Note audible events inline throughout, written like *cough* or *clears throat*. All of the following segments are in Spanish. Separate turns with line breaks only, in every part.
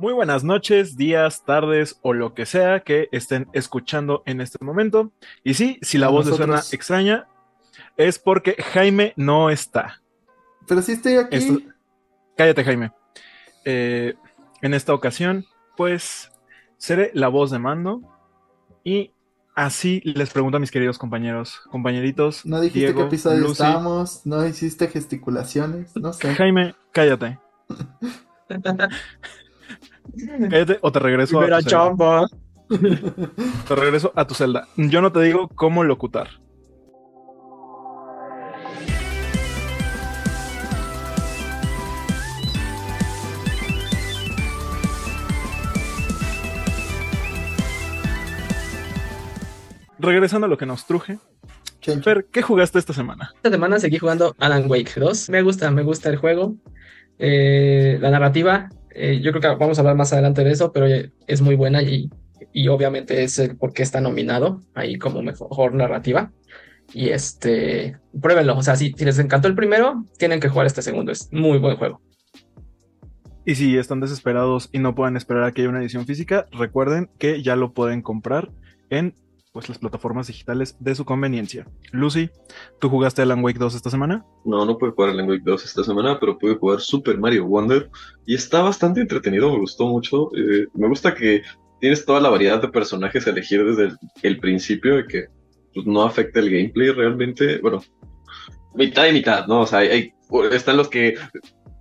Muy buenas noches, días, tardes o lo que sea que estén escuchando en este momento. Y sí, si la voz les suena extraña, es porque Jaime no está.
Pero sí estoy aquí.
Esto- Cállate, Jaime. Eh, en esta ocasión, pues, seré la voz de mando. Y así les pregunto a mis queridos compañeros, compañeritos.
No dijiste
Diego,
qué episodio
Lucy.
estábamos, no hiciste gesticulaciones, no sé.
Jaime, cállate. *laughs* Cállate o te regreso a tu celda.
chamba. *laughs*
Te regreso a tu celda. Yo no te digo cómo locutar. Regresando a lo que nos truje. Fer, ¿qué jugaste esta semana?
Esta semana seguí jugando Alan Wake 2. Me gusta, me gusta el juego. Eh, la narrativa, eh, yo creo que vamos a hablar más adelante de eso, pero es muy buena y, y obviamente es el por qué está nominado ahí como mejor narrativa. Y este, pruébenlo. O sea, si, si les encantó el primero, tienen que jugar este segundo. Es muy buen juego.
Y si están desesperados y no pueden esperar a que haya una edición física, recuerden que ya lo pueden comprar en pues, las plataformas digitales de su conveniencia. Lucy, ¿tú jugaste Alan Wake 2 esta semana?
No, no pude jugar Alan Wake 2 esta semana, pero pude jugar Super Mario Wonder y está bastante entretenido, me gustó mucho. Eh, me gusta que tienes toda la variedad de personajes a elegir desde el, principio y que pues, no afecta el gameplay realmente. Bueno, mitad y mitad, ¿no? O sea, hay, hay- están los que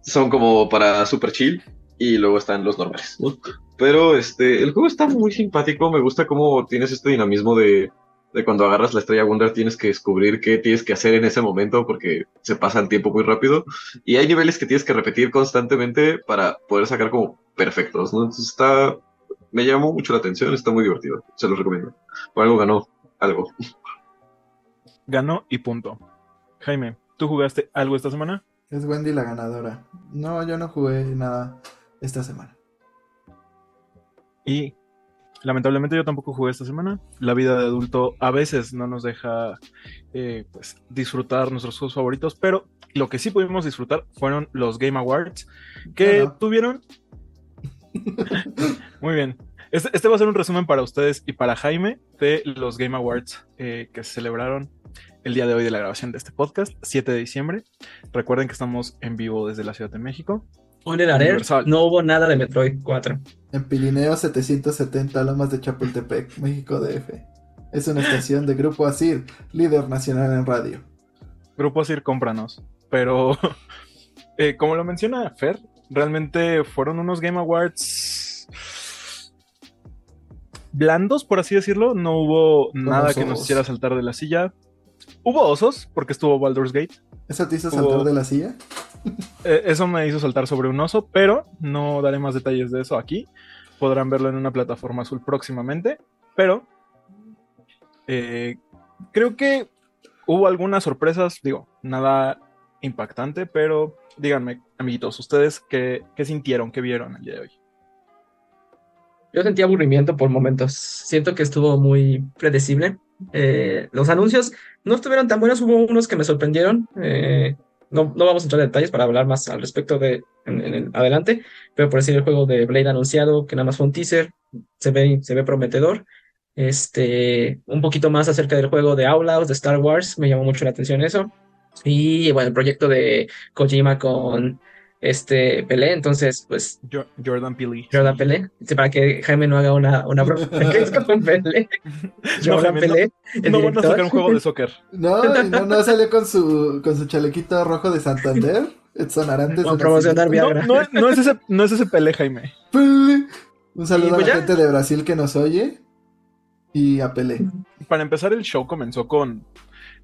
son como para super chill y luego están los normales, ¿no? Pero este, el juego está muy simpático, me gusta cómo tienes este dinamismo de, de cuando agarras la estrella Wonder tienes que descubrir qué tienes que hacer en ese momento porque se pasa el tiempo muy rápido y hay niveles que tienes que repetir constantemente para poder sacar como perfectos, ¿no? Entonces está, me llamó mucho la atención, está muy divertido, se los recomiendo. Por algo ganó, algo.
Ganó y punto. Jaime, ¿tú jugaste algo esta semana?
Es Wendy la ganadora. No, yo no jugué nada esta semana.
Y lamentablemente yo tampoco jugué esta semana. La vida de adulto a veces no nos deja eh, pues, disfrutar nuestros juegos favoritos, pero lo que sí pudimos disfrutar fueron los Game Awards que tuvieron... *laughs* Muy bien. Este, este va a ser un resumen para ustedes y para Jaime de los Game Awards eh, que se celebraron el día de hoy de la grabación de este podcast, 7 de diciembre. Recuerden que estamos en vivo desde la Ciudad de México.
En el
Universal.
no hubo nada de Metroid 4.
En Pirineo 770, Lomas de Chapultepec, México DF. Es una estación de Grupo Asir, líder nacional en radio.
Grupo Asir, cómpranos. Pero, *laughs* eh, como lo menciona Fer, realmente fueron unos Game Awards blandos, por así decirlo. No hubo nada que nos hiciera saltar de la silla. Hubo osos, porque estuvo Baldur's Gate.
¿Eso te hizo
Hubo-
saltar de la silla?
Eh, eso me hizo saltar sobre un oso, pero no daré más detalles de eso aquí. Podrán verlo en una plataforma azul próximamente. Pero eh, creo que hubo algunas sorpresas, digo, nada impactante, pero díganme, amiguitos, ¿ustedes qué, sintieron, qué vieron el día de hoy?
Yo sentí aburrimiento por momentos. Siento que estuvo muy predecible. Eh, los anuncios no estuvieron tan buenos. Hubo unos que me sorprendieron. No, no vamos a entrar en detalles para hablar más al respecto de en, en el- adelante. Pero por decir el juego de Blade anunciado, que nada más fue un teaser, se ve, se ve prometedor. Este, un poquito más acerca del juego de Outlaws de Star Wars, me llamó mucho la atención eso. Y bueno, el proyecto de Kojima con este Pelé, entonces, pues
Jo- Jordan Peele.
Jordan Pelé, para que Jaime no haga una, una broma. ¿Qué *laughs* *laughs* es con Pelé? *laughs*
No,
Jordan
Jaime,
Pelé, el
No van a sacar un juego de soccer.
No, no, no salió con su, con su chalequito rojo de Santander. Edson Arantes.
Con
de
promocionar. Viagra.
No, no, no es ese, no es ese Pelé, Jaime.
Pelé. Un saludo a
pues
la
ya.
gente de Brasil que nos oye. Y a Pelé.
para empezar, el show comenzó con,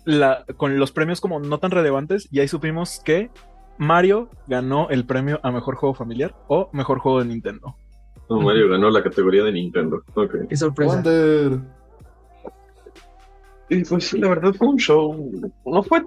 la, con los premios como no tan relevantes y ahí supimos que Mario ganó el premio a mejor juego familiar o mejor juego de Nintendo.
No, Mario ganó la categoría de Nintendo. Ok.
Qué sorpresa.
Wonder.
Y pues sí, la verdad fue un show, no fue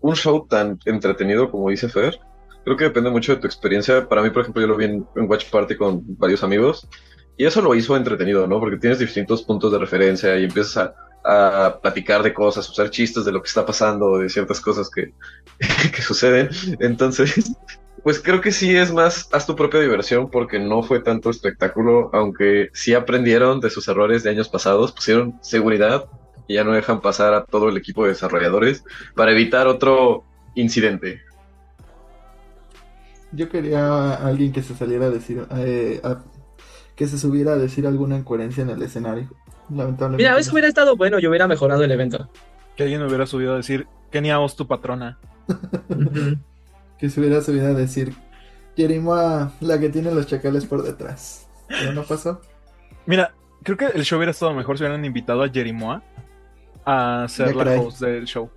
un show tan entretenido como dice Fer. Creo que depende mucho de tu experiencia. Para mí, por ejemplo, yo lo vi en, en Watch Party con varios amigos y eso lo hizo entretenido, ¿no? Porque tienes distintos puntos de referencia y empiezas a, a platicar de cosas, usar chistes de lo que está pasando, de ciertas cosas que, *laughs* que suceden. Entonces, *laughs* Pues creo que sí es más, haz tu propia diversión porque no fue tanto espectáculo, aunque sí aprendieron de sus errores de años pasados, pusieron seguridad y ya no dejan pasar a todo el equipo de desarrolladores para evitar otro incidente.
Yo quería a alguien que se saliera a decir, eh, que se subiera a decir alguna incoherencia en el escenario. Lamentablemente.
Mira, eso hubiera estado bueno, yo hubiera mejorado el evento.
Que alguien me hubiera subido a decir, Kenia Os tu patrona. *laughs*
Que se hubiera subido a decir, Jerimoa, la que tiene los chacales por detrás. Pero no pasó.
Mira, creo que el show hubiera estado mejor si hubieran invitado a Jerimoa a ser la host del show.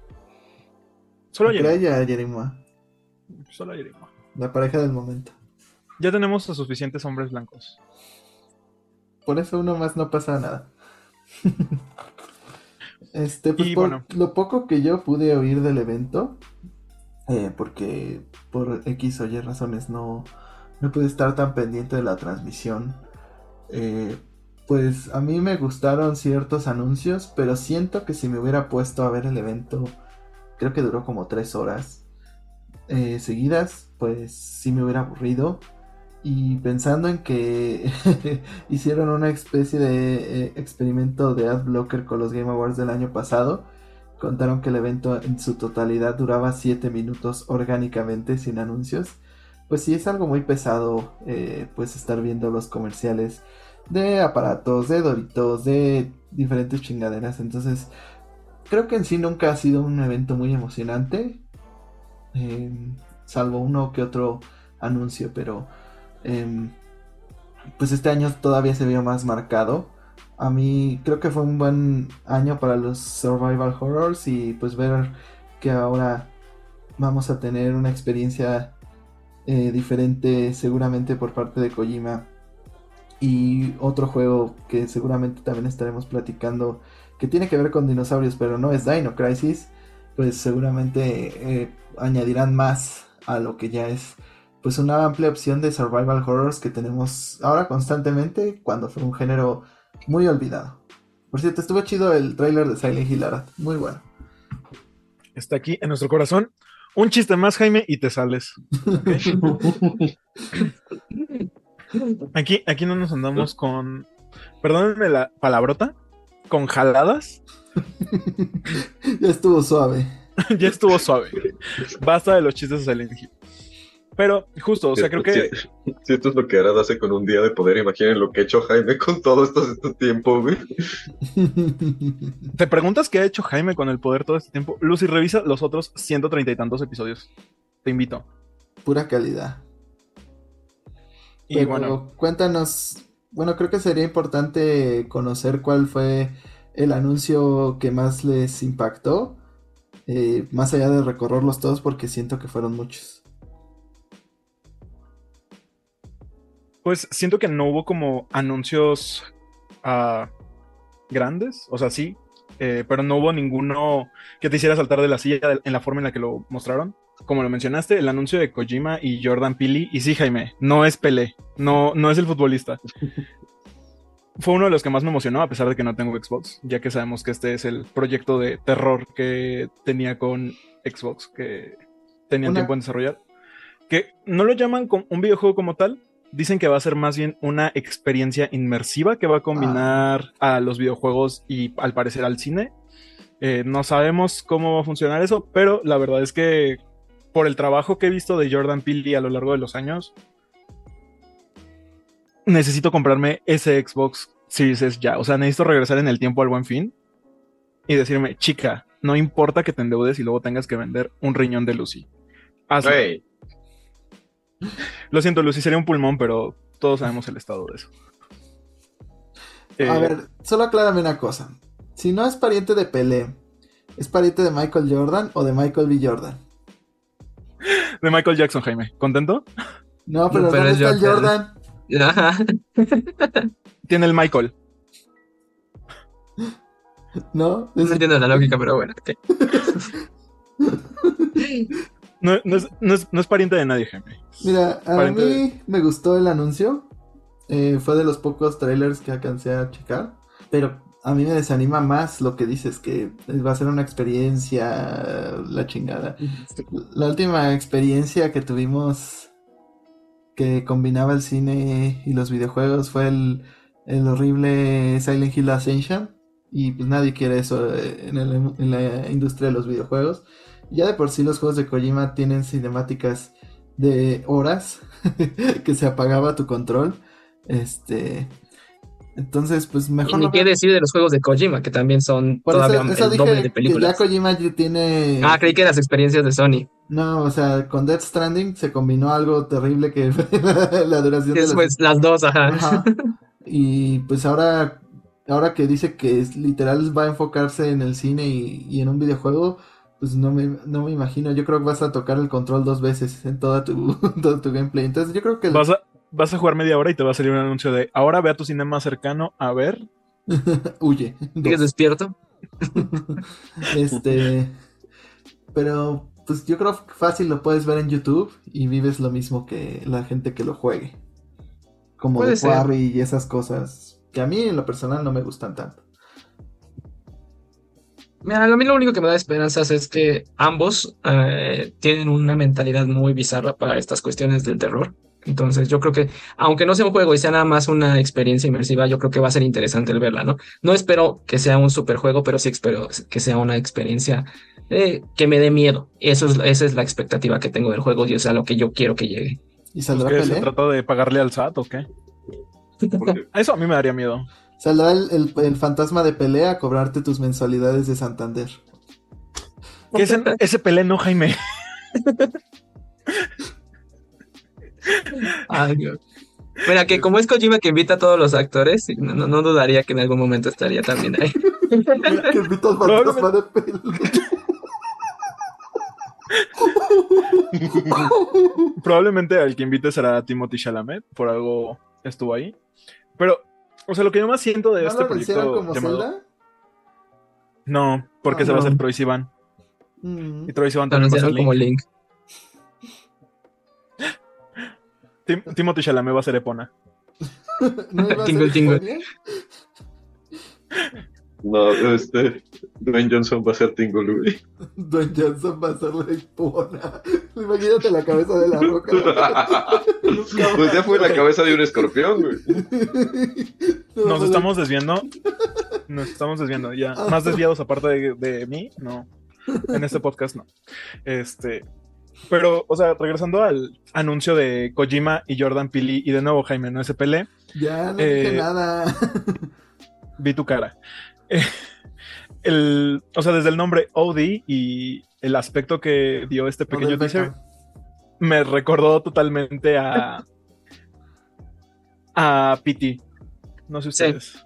Solo a Jerimoa. Solo a Jerimoa.
la pareja del momento.
Ya tenemos a suficientes hombres blancos.
Por eso uno más no pasa nada. Este, pues
Y
por
bueno.
lo poco que yo pude oír del evento, eh, porque por X o Y razones no, no pude estar tan pendiente de la transmisión. eh, pues a mí me gustaron ciertos anuncios, pero siento que si me hubiera puesto a ver el evento, creo que duró como tres horas eh, seguidas, pues sí me hubiera aburrido. Y pensando en que *laughs* hicieron una especie de eh, experimento de Adblocker con los Game Awards del año pasado, contaron que el evento en su totalidad duraba 7 minutos orgánicamente sin anuncios. Pues sí es algo muy pesado, eh, pues estar viendo los comerciales de aparatos, de Doritos, de diferentes chingaderas. Entonces, creo que en sí nunca ha sido un evento muy emocionante, eh, salvo uno que otro anuncio, pero Em, pues este año todavía se vio más marcado. A mí creo que fue un buen año para los survival horrors y pues ver que ahora vamos a tener una experiencia eh, diferente seguramente por parte de Kojima y otro juego que seguramente también estaremos platicando que tiene que ver con dinosaurios pero no es Dino Crisis pues seguramente eh, añadirán más a lo que ya es pues una amplia opción de survival horrors que tenemos ahora constantemente cuando fue un género muy olvidado. Por cierto, estuvo chido el tráiler de Silent Hill Arad, muy bueno.
Está aquí en nuestro corazón. Un chiste más, Jaime, y te sales. Aquí, aquí no nos andamos con. Perdónenme la palabrota. Con jaladas. *laughs*
ya estuvo suave. *laughs*
ya estuvo suave. Basta de los chistes de Silent Hill. Pero, justo, o sea, creo que.
Si, si esto es lo que Arad hace con un día de poder, imaginen lo que ha hecho Jaime con todo esto, este tiempo, güey. *laughs*
¿Te preguntas qué ha hecho Jaime con el poder todo este tiempo? Lucy, revisa los otros ciento treinta y tantos episodios. Te invito.
Pura calidad.
Y
Pero
bueno,
cuéntanos, bueno, creo que sería importante conocer cuál fue el anuncio que más les impactó, eh, más allá de recorrerlos todos, porque siento que fueron muchos.
Pues siento que no hubo como anuncios ah, grandes, o sea, sí, eh, pero no hubo ninguno que te hiciera saltar de la silla de- en la forma en la que lo mostraron. Como lo mencionaste, el anuncio de Kojima y Jordan Peele, y sí, Jaime, no es Pelé, no, no es el futbolista. *laughs* Fue uno de los que más me emocionó, a pesar de que no tengo Xbox, ya que sabemos que este es el proyecto de terror que tenía con Xbox, que tenían
Una-
tiempo en desarrollar. Que no lo llaman un videojuego como tal, dicen que va a ser más bien una experiencia inmersiva que va a combinar a los videojuegos y al parecer al cine. Eh, no sabemos cómo va a funcionar eso, pero la verdad es que por el trabajo que he visto de Jordan Peele a lo largo de los años, necesito comprarme ese Xbox Series S ya. O sea, necesito regresar en el tiempo al buen fin y decirme, chica, no importa que te endeudes y luego tengas que vender un riñón de Lucy. Hazlo. Lo siento, Lucy, sería un pulmón, pero todos sabemos el estado de eso.
A
Eh,
ver, solo aclárame una cosa. Si no es pariente de Pelé, ¿es pariente de Michael Jordan o de Michael B. Jordan?
De Michael Jackson, Jaime. ¿Contento?
No, pero,
Pero
¿dónde
es
está el
Jordan.
Tiene el Michael. *laughs*
¿No?
No entiendo la lógica, pero bueno. *laughs*
No, no es, no es- no es pariente de nadie, Jaime.
Mira, a
Pariente
mí me gustó el anuncio. Eh, fue de los pocos trailers que alcancé a checar. Pero a mí me desanima más lo que dices, que va a ser una experiencia, la chingada. La última experiencia que tuvimos que combinaba el cine y los videojuegos fue el, el horrible Silent Hill Ascension. Y pues nadie quiere eso eh, en, el- en la industria de los videojuegos. Ya de por sí los juegos de Kojima tienen cinemáticas de horas *laughs* que se apagaba tu control. Este. Entonces, pues
Y
mejor
ni
no
qué decir de los juegos de Kojima, que también son
Por
todavía
eso, eso
el doble de
que ya
películas.
Kojima ya tiene.
Ah, creí que las experiencias de Sony.
No, o sea, con Death Stranding se combinó algo terrible que *laughs* la, duración de
es
las-
pues las dos, ajá.
Ajá. Y pues ahora, ahora que dice que es literal va a enfocarse en el cine y, y en un videojuego, pues no me, no me imagino. Yo creo que vas a tocar el control dos veces en toda tu, *laughs* todo tu gameplay. Entonces yo creo que el-
Vas a, vas a jugar media hora y te va a salir un anuncio de ahora ve a tu cine más cercano a ver. *laughs*
huye.
¿Sigues despierto? *laughs*
Este, pero pues yo creo que fácil lo puedes ver en YouTube y vives lo mismo que la gente que lo juegue. Como
Puede
de
ser.
Quarry y esas cosas que a mí en lo personal no me gustan tanto.
Mira, a mí lo único que me da esperanzas es que ambos eh, tienen una mentalidad muy bizarra para estas cuestiones del terror. Entonces, yo creo que, aunque no sea un juego y sea nada más una experiencia inmersiva, yo creo que va a ser interesante el verla, ¿no? No espero que sea un superjuego, pero sí espero que sea una experiencia eh, que me dé miedo. Eso es, esa es la expectativa que tengo del juego y es a lo que yo quiero que llegue.
¿Y
Pues,
saldrá
¿qué, ¿Se trata de pagarle al SAT o qué? *laughs*
Porque
Eso a mí me daría miedo.
Saldrá el, el- el fantasma de pelea a cobrarte tus mensualidades de Santander.
¿Qué ese, ese pelé no, Jaime?
Ay, Dios. Mira, que como es Kojima que invita a todos los actores, no, no- no dudaría que en algún momento estaría también ahí.
que invita al fantasma de pelea.
Probablemente al que invite será Timothy Chalamet, por algo estuvo ahí. Pero, o sea, lo que yo más siento de
¿No
este
lo
proyecto
como
llamado...
Zelda?
No, porque
Ah,
se va a
no.
hacer Troy Sivan.
Mm.
Y Troy Sivan también va a ser
como
Link. *laughs* Tim- Timothy Chalamet va a ser Epona.
¿No
Tingle,
ser
tingle.
No, este. Dwayne Johnson va a ser Tingolui. *laughs*
Dwayne Johnson va a ser la hipona. Imagínate la cabeza de la roca. *laughs*
Pues ya fue la cabeza de un escorpión, güey.
No,
Nos estamos desviando. Nos estamos desviando. Ya. Más desviados aparte de, de mí, no. En este podcast no. Este. Pero, o sea, regresando al anuncio de Kojima y Jordan Pili y de nuevo Jaime, no SPL,
Ya no
Eh,
dije nada.
vi tu cara. Eh, *laughs* el, o sea, desde el nombre OD y el aspecto que dio este pequeño teaser, me recordó totalmente a. a PT. No sé
Sí.
ustedes.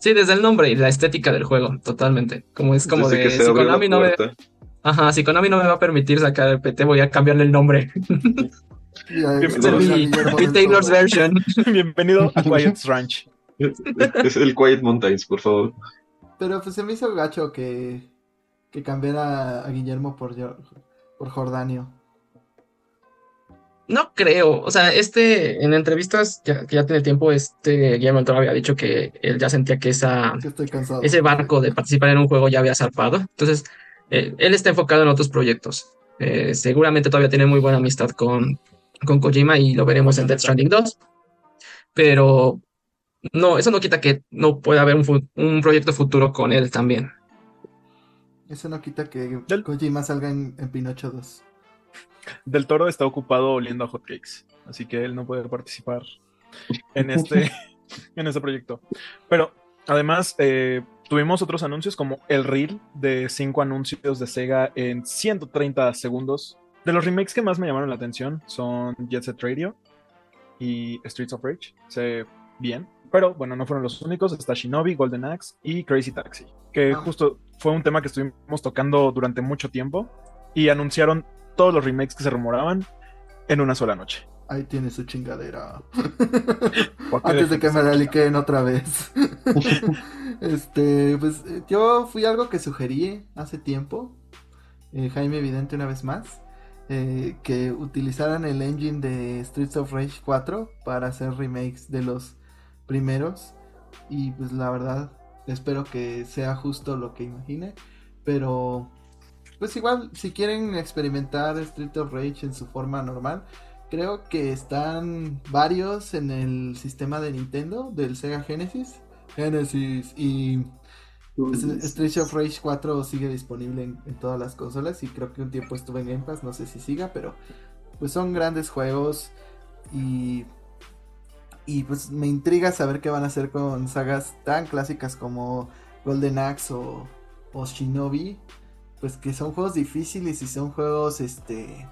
Sí, desde el nombre y la estética del juego, totalmente. Como es como
Desde
de
que se
si Konami no me, ajá, si Konami no me va a permitir sacar el PT, voy a cambiarle el nombre.
Del
Taylor's version. *laughs*
Bienvenido a Quiet's Ranch.
Es el Quiet Mountains, por favor.
Pero pues se me hizo gacho que, que cambiara a Guillermo por, por Jordanio.
No creo, o sea, este, en entrevistas ya, que ya tiene tiempo, este Guillermo Toro había dicho que él ya sentía que esa, ese barco de participar en un juego ya había zarpado. Entonces, eh, él está enfocado en otros proyectos. Eh, seguramente todavía tiene muy buena amistad con, con Kojima y lo veremos en Death Stranding 2. Pero no, eso no quita que no pueda haber un, fu- un proyecto futuro con él también.
Eso no quita que
Del-
Kojima salga en, en Pinocho 2.
Del Toro está ocupado oliendo a hotcakes, así que él no puede participar en este, *laughs* en este proyecto. Pero además eh, tuvimos otros anuncios como el reel de cinco anuncios de Sega en 130 segundos. De los remakes que más me llamaron la atención son Jet Set Radio y Streets of Rage. Se bien. Pero bueno, no fueron los únicos. Está Shinobi, Golden Axe y Crazy Taxi. Que
Ah.
justo fue un tema que estuvimos tocando durante mucho tiempo. Y anunciaron todos los remakes que se rumoraban en una sola noche.
Ahí tiene su chingadera. *laughs*
¿Por qué
Antes de que me la
esa
liqueen otra vez. *laughs* este, pues eh, yo fui algo que sugerí hace tiempo. eh, Jaime Evidente una vez más. eh, que utilizaran el engine de Streets of Rage 4 para hacer remakes de los primeros. Y pues la verdad, espero que sea justo lo que imagine. Pero, pues igual, si quieren experimentar Streets of Rage en su forma normal, Creo que están varios en el sistema de Nintendo, del Sega Genesis. Genesis y pues, Street of Rage 4 sigue disponible en, en, todas las consolas y creo que un tiempo estuve en Game Pass, no sé si siga, pero pues son grandes juegos y y pues me intriga saber qué van a hacer con sagas tan clásicas como Golden Axe o, o Shinobi, pues que son juegos difíciles y son juegos este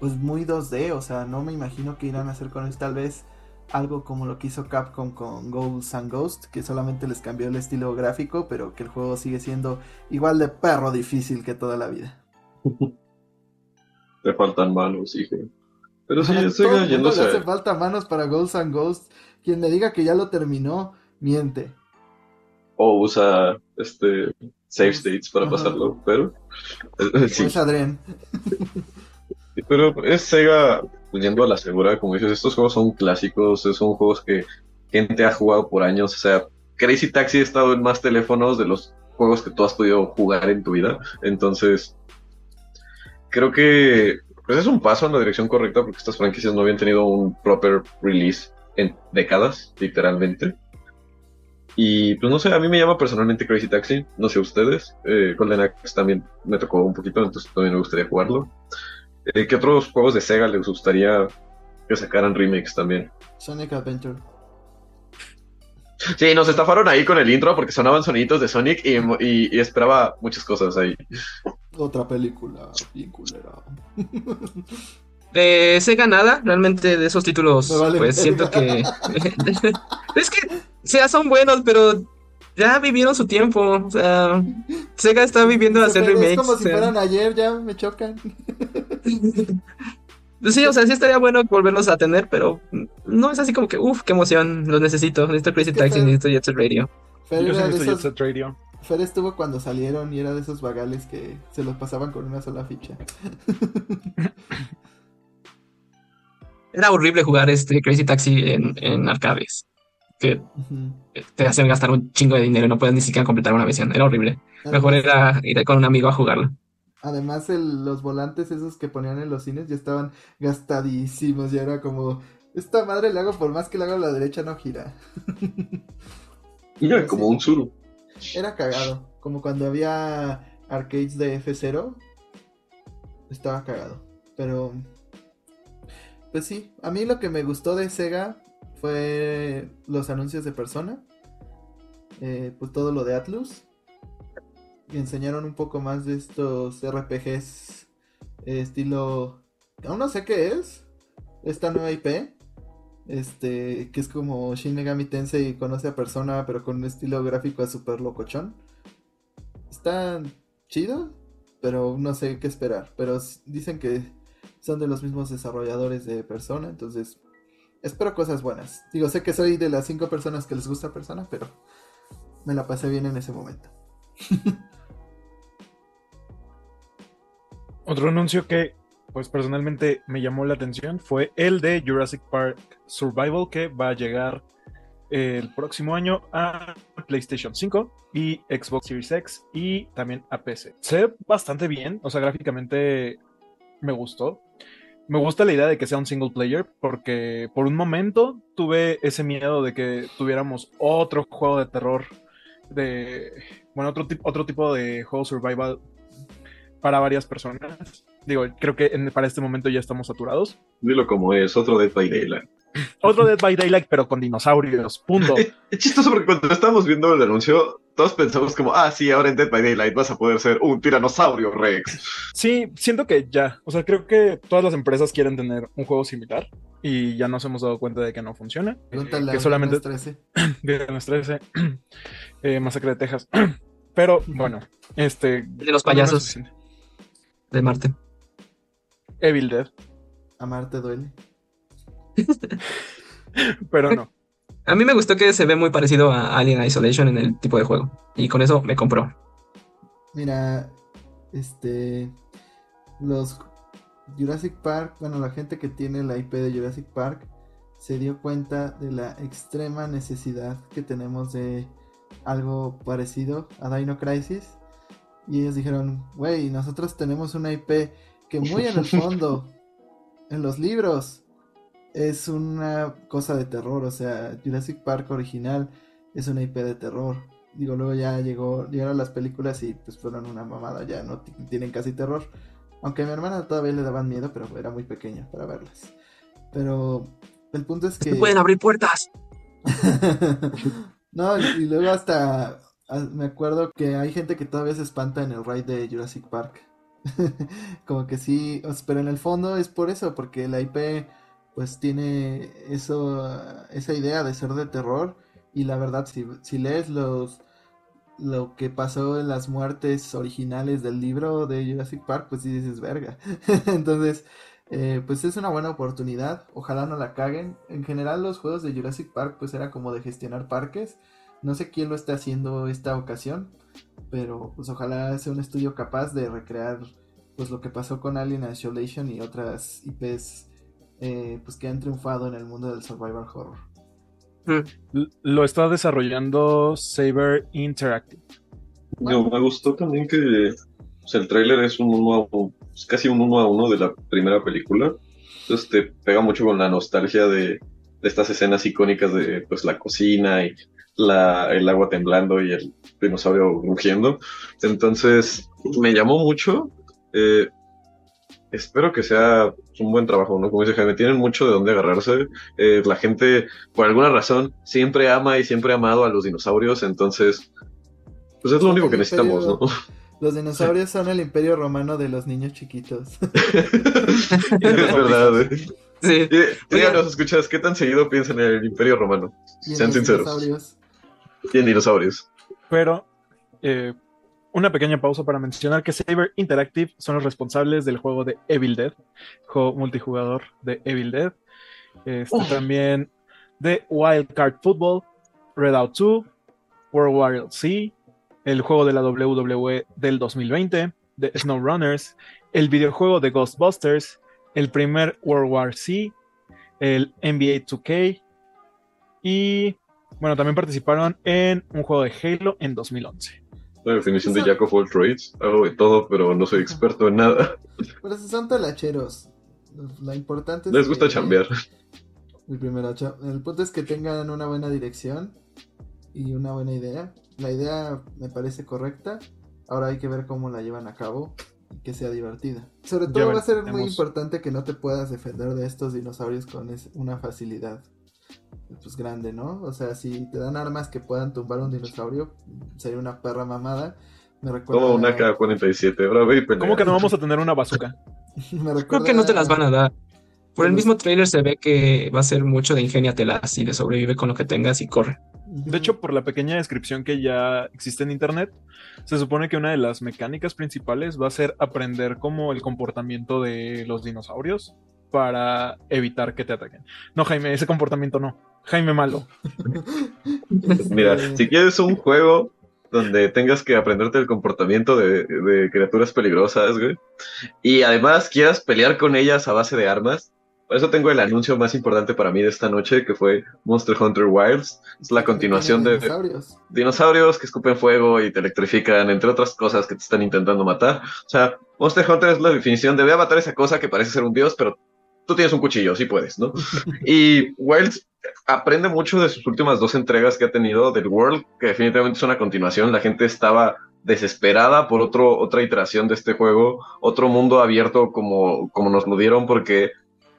pues muy 2D, o sea, no me imagino que irán a hacer con ellos tal vez algo como lo que hizo Capcom con Ghosts and Ghost, que solamente les cambió el estilo gráfico, pero que el juego sigue siendo igual de perro difícil que toda la vida. *laughs*
Te faltan manos, hijo. Pero sí,
Sega yéndose. Le hace falta manos para Ghosts and Ghosts. Quien me diga que ya lo terminó, miente.
O usa este save states para pasarlo, pero.
sí. Es Adrián.
pero es Sega yendo a la segura, como dices, estos juegos son clásicos, son juegos que gente ha jugado por años. O sea, Crazy Taxi ha estado en más teléfonos de los juegos que tú has podido jugar en tu vida. Entonces, creo que pues es un paso en la dirección correcta porque estas franquicias no habían tenido un proper release en décadas, literalmente. Y pues no sé, a mí me llama personalmente Crazy Taxi, no sé ustedes. Eh, Golden Axe también me tocó un poquito, entonces también me gustaría jugarlo. Eh, ¿Qué otros juegos de Sega les gustaría que sacaran remakes también?
Sonic Adventure.
Sí, nos estafaron ahí con el intro porque sonaban sonidos de Sonic y, y esperaba muchas cosas ahí.
Otra película bien culera. *laughs*
De Sega nada, realmente de esos títulos, pues siento que. *laughs* es que, o sea, son buenos, pero ya vivieron su tiempo. O sea, Sega está viviendo a hacer remakes. Es
como si fueran ayer, ya me chocan.
Pues sí, o sea, sí estaría bueno volverlos a tener, pero no es así como que, uff, qué emoción, los necesito. Necesito Crazy Taxi, necesito Jet Set Radio.
Yo necesito Jet Set Radio.
Fer estuvo cuando salieron y era de esos vagales que se los pasaban con una sola ficha. *laughs*
Era horrible jugar este Crazy Taxi en, en arcades. Que te hacen gastar un chingo de dinero y no puedes ni siquiera completar una misión. Era horrible. Mejor era ir con un amigo a jugarlo.
Además, los volantes esos que ponían en los cines ya estaban gastadísimos. Ya era como, esta madre le hago por más que le haga a la derecha, no gira.
Mira, como un suru.
Era cagado. Como cuando había arcades de F0. Estaba cagado. Pero. Pues sí, a mí lo que me gustó de Sega fue los anuncios de persona. Eh, pues todo lo de Atlus. Y enseñaron un poco más de estos RPGs estilo... Aún no sé qué es. Esta nueva IP. Este, que es como Shin Megami Tensei conoce a persona, pero con un estilo gráfico super locochón. Está chido, pero no sé qué esperar. Pero dicen que son de los mismos desarrolladores de Persona, entonces espero cosas buenas. Digo, sé que soy de las cinco personas que les gusta Persona, pero me la pasé bien en ese momento. *laughs*
Otro anuncio que pues personalmente me llamó la atención fue el de Jurassic Park Survival que va a llegar el próximo año a PlayStation 5 y Xbox Series X y también a PC. Se ve bastante bien, o sea, gráficamente me gustó. Me gusta la idea de que sea un single player porque por un momento tuve ese miedo de que tuviéramos otro juego de terror de bueno, otro, otro tipo de juego survival para varias personas Digo, creo que para este momento ya estamos saturados.
Dilo como es, otro Dead by Daylight. *laughs*
Otro Dead by Daylight, pero con dinosaurios, punto.
Es, chistoso porque cuando estábamos viendo el anuncio, todos pensamos como, ah, sí, ahora en Dead by Daylight vas a poder ser un tiranosaurio Rex.
Sí, siento que ya, o sea, creo que todas las empresas quieren tener un juego similar y ya nos hemos dado cuenta de que no funciona. que solamente... 13. Viernes 13. eh, Masacre de Texas. *clears throat* Pero, bueno, este...
De los payasos. de Marte.
Evil Dead.
Amarte duele. *laughs*
Pero no.
A mí me gustó que se ve muy parecido a Alien Isolation en el tipo de juego. Y con eso me compró.
Mira, este. Los Jurassic Park, bueno, la gente que tiene la IP de Jurassic Park se dio cuenta de la extrema necesidad que tenemos de algo parecido a Dino Crisis. Y ellos dijeron, wey, nosotros tenemos una IP que muy en el fondo, en los libros, es una cosa de terror, o sea, Jurassic Park original es una IP de terror. Digo, luego ya llegó, llegaron las películas y pues fueron una mamada, ya no tienen casi terror. Aunque a mi hermana todavía le daban miedo, pero era muy pequeña para verlas. Pero el punto es que...
Pueden abrir puertas. *laughs*
no, y luego hasta me acuerdo que hay gente que todavía se espanta en el ride de Jurassic Park. *laughs* Como que sí, pero en el fondo es por eso, porque la IP pues tiene eso, esa idea de ser de terror y la verdad si, si lees los lo que pasó en las muertes originales del libro de Jurassic Park, pues sí dices verga. *laughs* Entonces, eh, pues es una buena oportunidad. Ojalá no la caguen. En general, los juegos de Jurassic Park, pues era como de gestionar parques. No sé quién lo está haciendo esta ocasión, pero pues ojalá sea un estudio capaz de recrear pues lo que pasó con Alien Isolation y otras IPs eh, pues que han triunfado en el mundo del survival horror.
Mm. Lo está desarrollando Saber Interactive.
me gustó también que pues, el tráiler es un uno a, casi un uno a uno de la primera película. Entonces te pega mucho con la nostalgia de, de estas escenas icónicas de pues la cocina y el agua temblando y el dinosaurio rugiendo. Entonces, me llamó mucho. Eh, espero que sea un buen trabajo, ¿no? Como dice Jaime, tienen mucho de dónde agarrarse. Eh, la gente, por alguna razón, siempre ama y siempre ha amado a los dinosaurios, entonces, pues es lo único que necesitamos, ¿no? *laughs*
Los dinosaurios son el imperio romano de los niños chiquitos. *laughs* *laughs*
es verdad, ¿eh? Sí. Díganos, escuchas, ¿qué tan seguido piensan en el imperio romano? Sean sinceros. Tienen dinosaurios.
Pero, eh, una pequeña pausa para mencionar que Saber Interactive son los responsables del juego de Evil Dead, juego multijugador de Evil Dead. Este, oh. También de Wild Card Football, Redout 2, World War C, el juego de la WWE del 2020, de SnowRunners, el videojuego de Ghostbusters, el primer World War C, el NBA 2K y bueno, también participaron en un juego de Halo en 2011.
La definición de Jack of all trades, hago de todo, pero no soy experto en nada.
Pero si son talacheros. Lo importante es
Les gusta chambear.
El primero, el punto es que tengan una buena dirección y una buena idea. La idea me parece correcta. Ahora hay que ver cómo la llevan a cabo y que sea divertida. Sobre todo va a ser muy importante que no te puedas defender de estos dinosaurios con una facilidad pues grande, ¿no? O sea, si te dan armas que puedan tumbar un dinosaurio, sería una perra mamada. Me recuerda...
Una K-47,
¿Cómo que no vamos a tener una bazooka? *laughs*
Creo que no te las van a dar. Por el mismo trailer se ve que va a ser mucho de ingeniatelas y de sobrevive con lo que tengas y corre.
De hecho, por la pequeña descripción que ya existe en internet, se supone que una de las mecánicas principales va a ser aprender como el comportamiento de los dinosaurios para evitar que te ataquen. No, Jaime, ese comportamiento no. Jaime malo. *laughs*
Mira, si quieres un juego donde tengas que aprenderte el comportamiento de, criaturas peligrosas, güey, y además quieras pelear con ellas a base de armas, por eso tengo el anuncio más importante para mí de esta noche, que fue Monster Hunter Wilds. Es la continuación de dinosaurios. dinosaurios que escupen fuego y te electrifican, entre otras cosas que te están intentando matar. O sea, Monster Hunter es la definición de voy a matar esa cosa que parece ser un dios, pero tú tienes un cuchillo, sí puedes, ¿no? y Wilds aprende mucho de sus últimas dos entregas que ha tenido del World, que definitivamente es una continuación. La gente estaba desesperada por otra iteración de este juego, otro mundo abierto como, como nos lo dieron, porque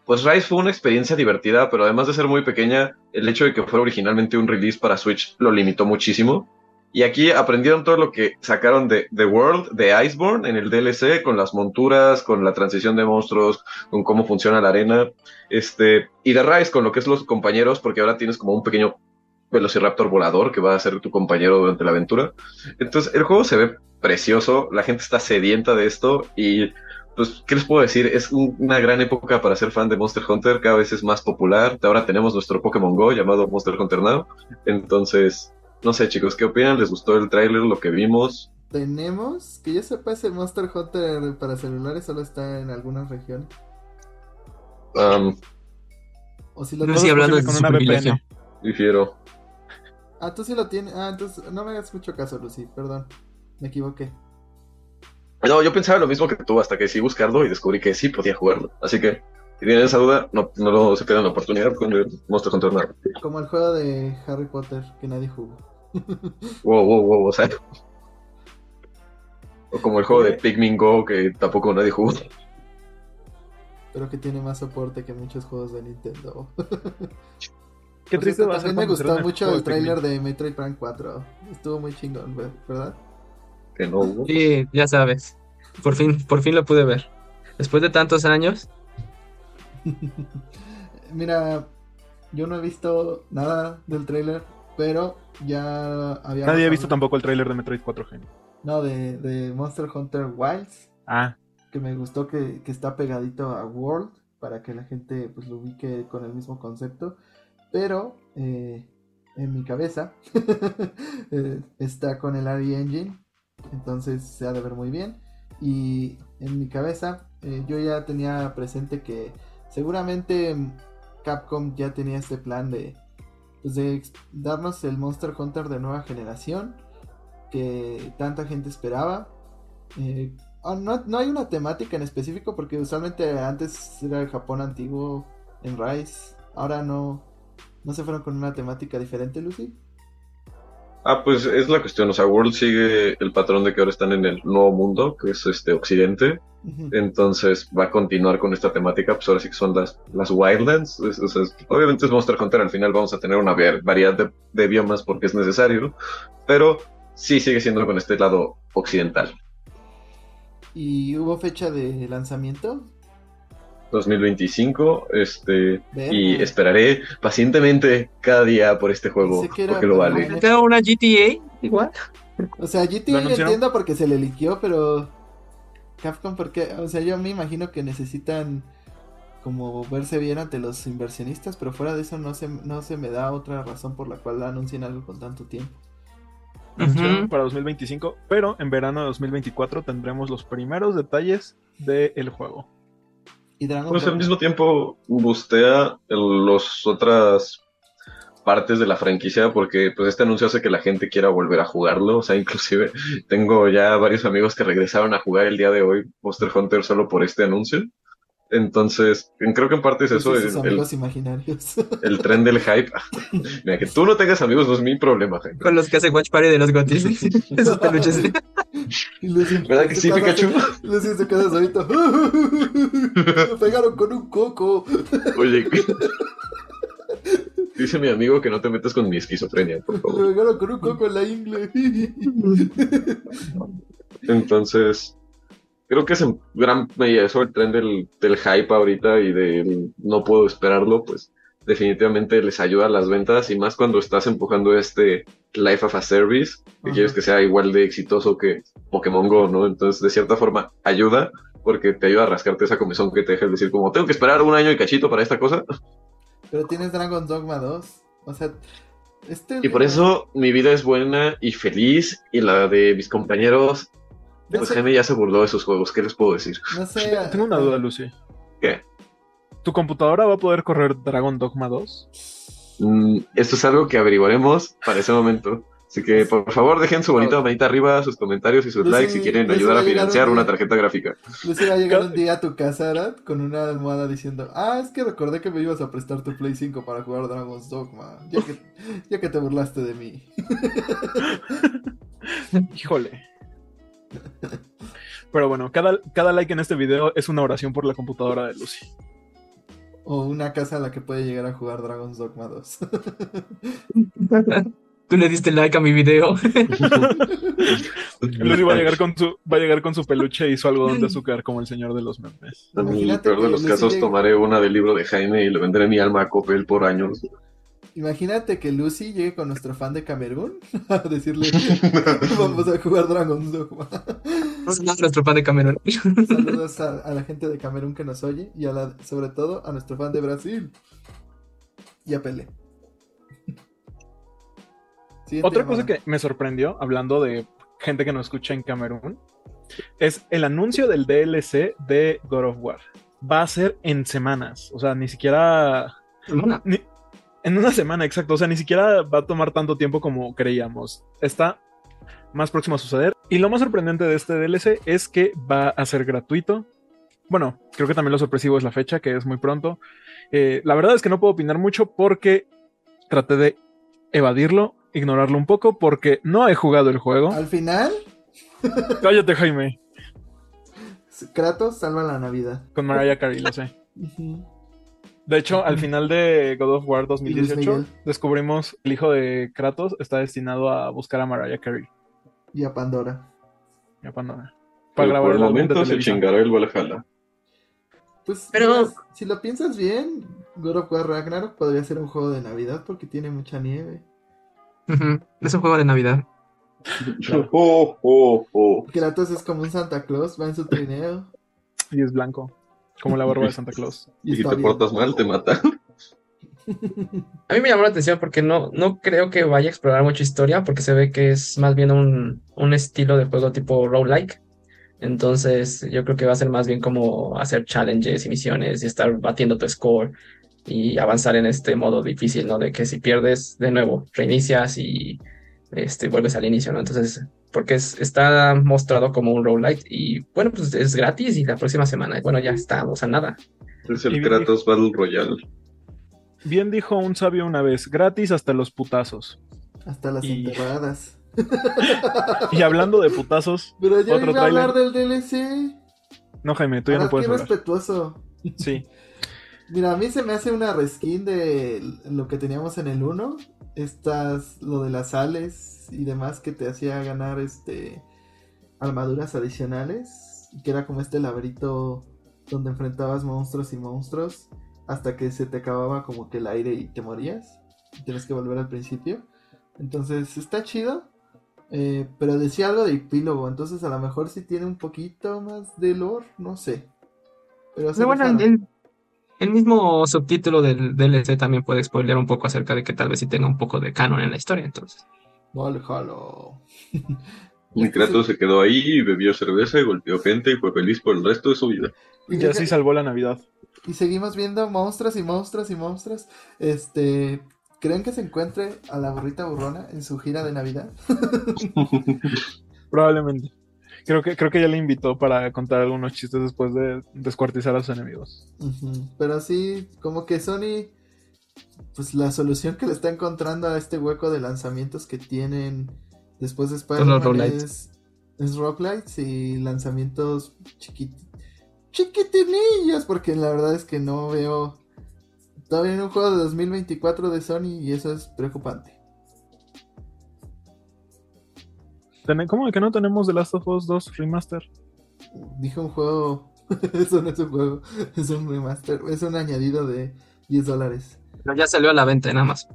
pues Rise fue una experiencia divertida, pero además de ser muy pequeña, el hecho de que fuera originalmente un release para Switch lo limitó muchísimo. Y aquí aprendieron todo lo que sacaron de The World, de Iceborne en el DLC, con las monturas, con la transición de monstruos, con cómo funciona la arena. Este, y de Rise, con lo que es los compañeros, porque ahora tienes como un pequeño Velociraptor volador que va a ser tu compañero durante la aventura. Entonces, el juego se ve precioso, la gente está sedienta de esto y pues, ¿qué les puedo decir? Es una gran época para ser fan de Monster Hunter, cada vez es más popular. Ahora tenemos nuestro Pokémon Go llamado Monster Hunter Now. Entonces, no sé, chicos, ¿qué opinan? ¿Les gustó el tráiler, lo que vimos?
Tenemos, que yo sepa, ese Monster Hunter para celulares solo está en algunas regiones.
Um,
o si lo
no estoy hablando de con una VPN.
Difiero.
Ah, tú sí lo tienes. Ah, entonces no me hagas mucho caso, Lucy, perdón. Me equivoqué.
No, yo pensaba lo mismo que tú hasta que sí buscarlo y descubrí que sí podía jugarlo. Así que Si tienen esa duda, no, no se pierdan la oportunidad con el Monster Hunter Nada.
Como el juego de Harry Potter que nadie jugó.
Wow, wow, wow, o sea. O como el juego de Pikmin Go que tampoco nadie jugó.
Pero que tiene más soporte que muchos juegos de Nintendo. *laughs*
Qué triste
cierto,
va a ser
también me gustó mucho el tráiler de Metroid Prime 4. Estuvo muy chingón, ver- ¿verdad?
Que no hubo.
Sí, ya sabes. Por fin, por fin lo pude ver. Después de tantos años, *laughs*
Mira, yo no he visto nada del tráiler, pero ya había...
Nadie ha visto tampoco el tráiler de Metroid 4G.
No, de, de Monster Hunter Wilds,
Ah,
que me gustó que, que está pegadito a World, para que la gente pues lo ubique con el mismo concepto. Pero eh, en mi cabeza *laughs* eh, está con el RE Engine, entonces se ha de ver muy bien. Y en mi cabeza eh, yo ya tenía presente que seguramente Capcom ya tenía este plan de, pues, de darnos el Monster Hunter de nueva generación que tanta gente esperaba. Eh, ah, no, no hay una temática en específico porque usualmente antes era el Japón antiguo en Rise. Ahora no, no se fueron con una temática diferente, Lucy.
Ah, pues es la cuestión. O sea, World sigue el patrón de que ahora están en el nuevo mundo, que es este Occidente. Entonces va a continuar con esta temática. Pues ahora sí que son las, las Wildlands. Es- es- obviamente es Monster Hunter. Al final vamos a tener una var- variedad de, de biomas porque es necesario. Pero sí sigue siendo con este lado occidental.
Y hubo fecha de lanzamiento.
2025. Este. Y esperaré pacientemente cada día por este juego. Porque lo vale.
tengo una GTA igual.
O sea,
¿Lo
GTA
anunciaron?
entiendo porque se le liquió, pero Capcom porque, o sea, yo me imagino que necesitan como verse bien ante los inversionistas, pero fuera de eso no se, no se me da otra razón por la cual anuncien algo con tanto tiempo.
anunciaron
Ujú.
para 2025, pero en verano de 2024 tendremos los primeros detalles del juego.
Pues al mismo tiempo bustea las otras partes de la franquicia porque pues este anuncio hace que la gente quiera volver a jugarlo. O sea, inclusive tengo ya varios amigos que regresaron a jugar el día de hoy Monster Hunter solo por este anuncio. Entonces, creo que en parte es
y
eso,
sus
el, el-
amigos imaginarios. *laughs*
el tren del hype. *laughs* Mira, que tú no tengas amigos no es mi problema, Jaime.
Con los que hace Watch Party de los Gotis. *laughs* Esos peluches.
¿Verdad que sí,
casa-
Pikachu?
Lucy en su casa solito. Me pegaron con un coco.
Oye, dice mi amigo que no te metas con mi esquizofrenia, por
Me pegaron con un coco en la ingle.
Entonces, creo que es en gran medida eso, el tren del, del hype ahorita y del no puedo esperarlo, pues definitivamente les ayuda a las ventas y más cuando estás empujando este Life of a Service, que
Ajá.
quieres que sea igual de exitoso que Pokémon Go, ¿no? Entonces, de cierta forma, ayuda porque te ayuda a rascarte esa comezón que te deja de decir como, tengo que esperar un año y cachito para esta cosa.
Pero tienes Dragon Dogma 2. O sea, este.
Y por eso mi vida es buena y feliz y la de mis compañeros,
No
pues
sé,
Jaime ya se burló de sus juegos, ¿qué les puedo decir?
no sé,
Tengo una duda, Lucy.
¿Qué?
¿Tu computadora va a poder correr Dragon Dogma 2?
Mm, esto es algo que averiguaremos para ese momento. Así que por favor dejen su bonita manita arriba, sus comentarios y sus
Lucy,
likes si quieren
Lucy
ayudar a financiar
un
una tarjeta gráfica.
Lucy va a llegar un día a tu casa, Arad, con una almohada diciendo: Ah, es que recordé que me ibas a prestar tu Play 5 para jugar Dragon's Dogma. Ya que, ya que te burlaste de mí. *laughs*
Híjole. Pero bueno, cada, cada like en este video es una oración por la computadora de Lucy.
O una casa a la que puede llegar a jugar Dragon's Dogma 2. *laughs*
Tú le diste like a mi video.
Lucy va a llegar con su, va a llegar con su peluche y su algodón de azúcar como el señor de los memes.
En el peor de los
Lucy
casos
llega-
tomaré una del libro de Jaime y le venderé mi alma a Coppel por años.
Imagínate que Lucy llegue con nuestro fan de Camerún *laughs* a decirle: *laughs* Vamos a jugar Dragon's Dogma.
Nuestro pan de Cameron. *laughs*
Saludos a, a la gente de Camerún que nos oye y a la, sobre todo a nuestro fan de Brasil. Y a Pele. Siguiente
Otra cosa que me sorprendió, hablando de gente que nos escucha en Camerún, es el anuncio del DLC de God of War. Va a ser en semanas, o sea, ni siquiera... ni- en una semana, exacto, o sea, ni siquiera va a tomar tanto tiempo como creíamos. Está más próximo a suceder. Y lo más sorprendente de este DLC es que va a ser gratuito bueno, creo que también lo sorpresivo es la fecha, que es muy pronto. Eh, la verdad es que no puedo opinar mucho porque traté de evadirlo, ignorarlo un poco, porque no he jugado el juego.
Al final, *laughs*
Cállate, Jaime.
Kratos salva la Navidad.
Con Mariah Carey, lo sé.
Ujú.
De hecho, al final de God of War
Y Luis
2018,
Miguel.
descubrimos el hijo de Kratos está destinado a buscar a Mariah Carey.
Y a Pandora.
Ya para, para
Pero
grabar
por el
el álbum de
momento se chingará el Valhalla.
Pues,
Pero-
mira, si lo piensas bien, God of War Ragnarok podría ser un juego de Navidad porque tiene mucha nieve.
Es un juego de Navidad. *laughs*
Oh, oh, oh.
Kratos es como un Santa Claus, va en su trineo.
Y es blanco, como la barba de Santa *laughs* Claus.
Y
Y si te portas mal, te matan. *laughs*
A mí me llamó la atención porque no, no creo que vaya a explorar mucha historia, porque se ve que es más bien un, un estilo de juego tipo roguelike. Entonces, yo creo que va a ser más bien como hacer challenges y misiones y estar batiendo tu score y avanzar en este modo difícil, ¿no? De que si pierdes, de nuevo, reinicias y este, vuelves al inicio, ¿no? Entonces, porque es- está mostrado como un roguelike y bueno, pues es gratis y la próxima semana, bueno, ya estamos a nada.
Es el
bien
Kratos Battle Royale.
Bien dijo un sabio una vez, gratis hasta los putazos.
Hasta las
Y-
enterradas. *laughs*
Y hablando de putazos, *laughs*
Pero ya
Otro
iba a hablar del DLC.
no Jaime, tú ya
Ahora,
no puedes
qué
hablar.
respetuoso.
Sí,
Mira, a mí se me hace una reskin de lo que teníamos en el 1. Estas, lo de las sales y demás que te hacía ganar este armaduras adicionales. Que era como este laberinto donde enfrentabas monstruos y monstruos. Hasta que se te acababa como que el aire y te morías. Y tienes que volver al principio. Entonces está chido. eh, pero decía algo de epílogo. Entonces a lo mejor si tiene un poquito más de lore. No sé. Pero
bueno, el, el mismo subtítulo del DLC también puede spoilear un poco acerca de que tal vez sí tenga un poco de canon en la historia, entonces.
Valhalla. *laughs*
Y Kratos se quedó ahí, bebió cerveza y golpeó gente y fue feliz por el resto de su vida.
Y,
y así salvó la Navidad.
y seguimos viendo monstruos y monstruos y monstruos. Este, ¿creen que se encuentre a la burrita burrona en su gira de Navidad? *laughs*
Probablemente. Creo que, creo que ya le invitó para contar algunos chistes después de descuartizar a sus enemigos.
Pero sí, como que Sony, pues la solución que le está encontrando a este hueco de lanzamientos que tienen después de Spider-Man es, es roguelites y lanzamientos chiquit chiquitinillos, porque la verdad es que no veo todavía en un juego de 2024 de Sony y eso es preocupante.
¿Cómo que no tenemos The Last of Us 2 Remaster?
Dije un juego, *laughs* eso no es un juego, es un remaster, es un añadido de 10 dólares.
Pero ya salió a la venta nada más,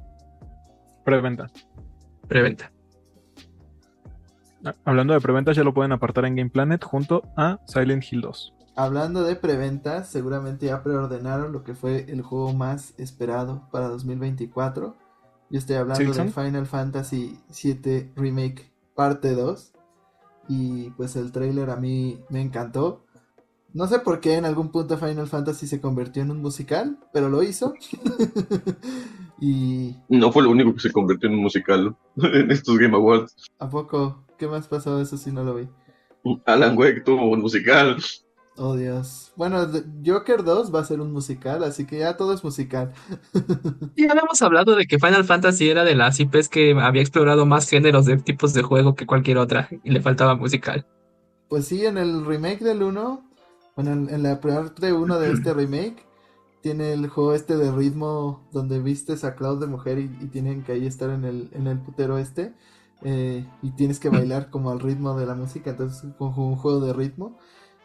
Preventa.
preventa.
Ah, Hablando de preventas, ya lo pueden apartar en Game Planet junto a Silent Hill 2.
Hablando de preventas, seguramente ya preordenaron lo que fue el juego más esperado para 2024. Yo estoy hablando de. Final Fantasy VII Remake Parte 2. Y pues el trailer a mí me encantó. No sé por qué en algún punto Final Fantasy se convirtió en un musical, pero lo hizo. *laughs* y
No fue lo único que se convirtió en un musical *laughs* en estos Game Awards.
¿a poco? ¿Qué más pasó? Eso sí no lo vi.
Alan Wake tuvo un musical.
Oh Dios. Bueno, Joker 2 va a ser un musical, así que ya todo es musical. *laughs*
Ya habíamos hablado de que Final Fantasy era de las IPs que había explorado más géneros de tipos de juego que cualquier otra y le faltaba musical.
Pues sí, en el remake del 1, bueno, en, la parte 1 de este *clears throat* remake, tiene el juego este de ritmo donde vistes a Cloud de mujer y, y tienen que ahí estar en el, en el putero este. eh, y tienes que bailar como al ritmo de la música, entonces es como un juego de ritmo.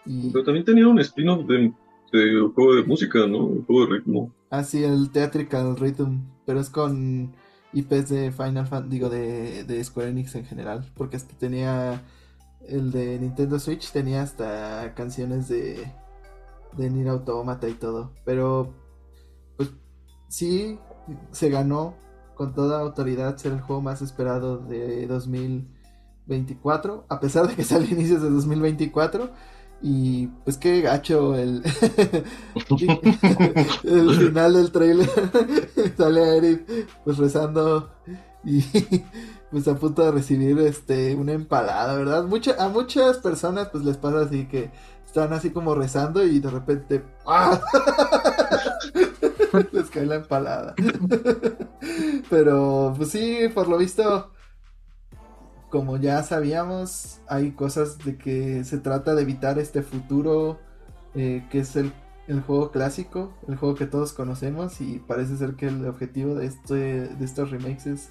Y
Pero también tenía un spin-off de, de juego de música, ¿no? Un juego de ritmo.
así el Theatrical Rhythm, pero es con IPs de Final Fan, digo, de, de Square Enix en general, porque hasta tenía el de Nintendo Switch, tenía hasta canciones de, de Nier Automata y todo, pero pues sí se ganó con toda autoridad ser el juego más esperado de 2024, a pesar de que *laughs* sale a inicios de 2024. Y pues qué gacho el, *laughs* el final del trailer. *laughs* Sale Eric pues rezando y *laughs* pues a punto de recibir este una empalada, ¿verdad? Mucha, a muchas personas pues les pasa así que están así como rezando y de repente ¡ah! les cae la empalada. Pero pues sí, por lo visto, como ya sabíamos, hay cosas de que se trata de evitar este futuro eh, que es el, el, juego clásico, el juego que todos conocemos y parece ser que el objetivo de, este, de estos remakes es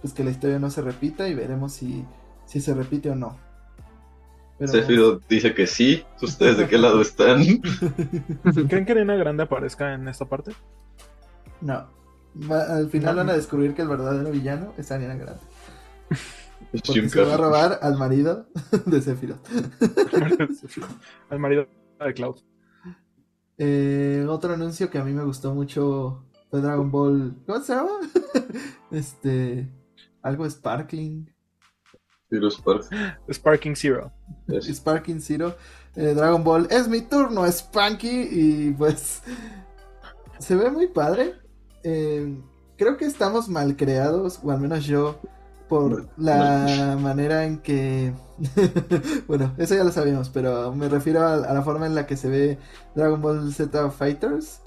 pues que la historia no se repita y veremos si, si se repite o no.
Pero... dice que sí. *laughs* ¿Ustedes de qué lado están? *laughs*
¿Creen que Arena Grande aparezca en esta parte?
No. al final van a descubrir que el verdadero villano es Arena Grande. *laughs* Porque se va a robar al marido *laughs* de Sephiroth. *laughs*
al marido de Cloud.
Eh, otro anuncio que a mí me gustó mucho fue Dragon Ball. ¿Cómo se llama? *laughs* este. Algo Sparkling.
Zero Spark.
Sparking Zero.
Sparking Zero. Eh, Dragon Ball. Es mi turno, Spanky. Y pues. Se ve muy padre. Eh, creo que estamos mal creados, o al menos yo, por la manera en que. *laughs* bueno, eso ya lo sabíamos, pero me refiero a, a, la forma en la que se ve Dragon Ball Z Fighters.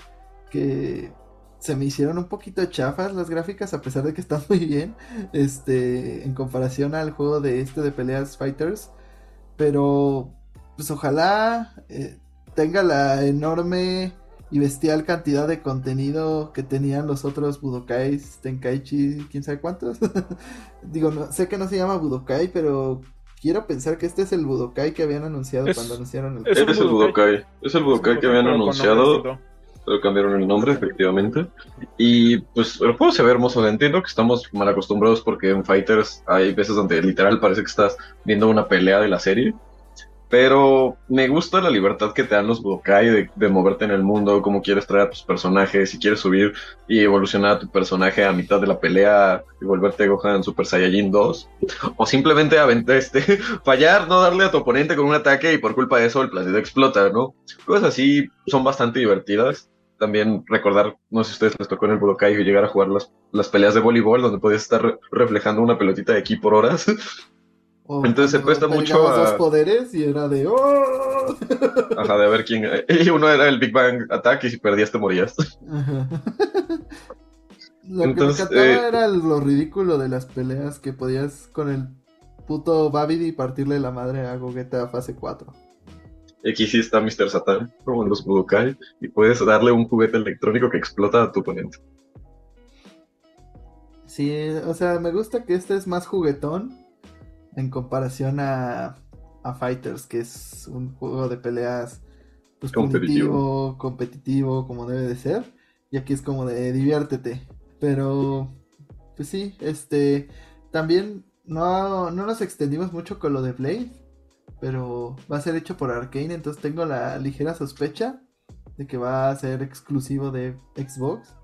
Que se me hicieron un poquito chafas las gráficas, a pesar de que están *laughs* muy bien, este, en comparación al juego de este de peleas Fighters. Pero, pues ojalá eh, tenga la enorme y bestial cantidad de contenido que tenían los otros Budokais, Tenkaichi, quién sabe cuántos. *laughs* Digo, no, sé que no se llama Budokai, pero quiero pensar que este es el Budokai que habían anunciado cuando anunciaron
el... Es, es el Budokai, es el Budokai que habían anunciado pero cambiaron el nombre, efectivamente. Y pues el juego se ve hermoso. Entiendo que estamos mal acostumbrados porque en Fighters hay veces donde literal parece que estás viendo una pelea de la serie. Pero me gusta la libertad que te dan los Budokai de, moverte en el mundo, cómo quieres traer a tus personajes, si quieres subir y evolucionar a tu personaje a mitad de la pelea y volverte Gohan Super Saiyajin 2. O simplemente este, *laughs* fallar, no darle a tu oponente con un ataque y por culpa de eso el planeta explota, ¿no? Cosas así son bastante divertidas también recordar, no sé si ustedes les tocó en el Budokai llegar a jugar las, las peleas de voleibol donde podías estar reflejando una pelotita de aquí por horas. *laughs* Entonces se presta mucho
a... dos poderes y era de... ¡Oh! *laughs*
Ajá, de ver quién... Y uno era el Big Bang Attack y si perdías te morías. *laughs*
Lo Entonces, que me encantaba eh, era lo ridículo de las peleas que podías con el puto Babidi partirle la madre a Gogeta fase 4.
Aquí sí está Mr. Satan, como en los Budokai, y puedes darle un juguete electrónico que explota a tu oponente.
Sí, o sea, me gusta que este es más juguetón en comparación a, a Fighters, que es un juego de peleas pues, competitivo. competitivo, como debe de ser. Y aquí es como de diviértete. Pero, pues sí, este, también no, no nos extendimos mucho con lo de Blade pero va a ser hecho por Arkane, entonces tengo la ligera sospecha de que va a ser exclusivo de Xbox.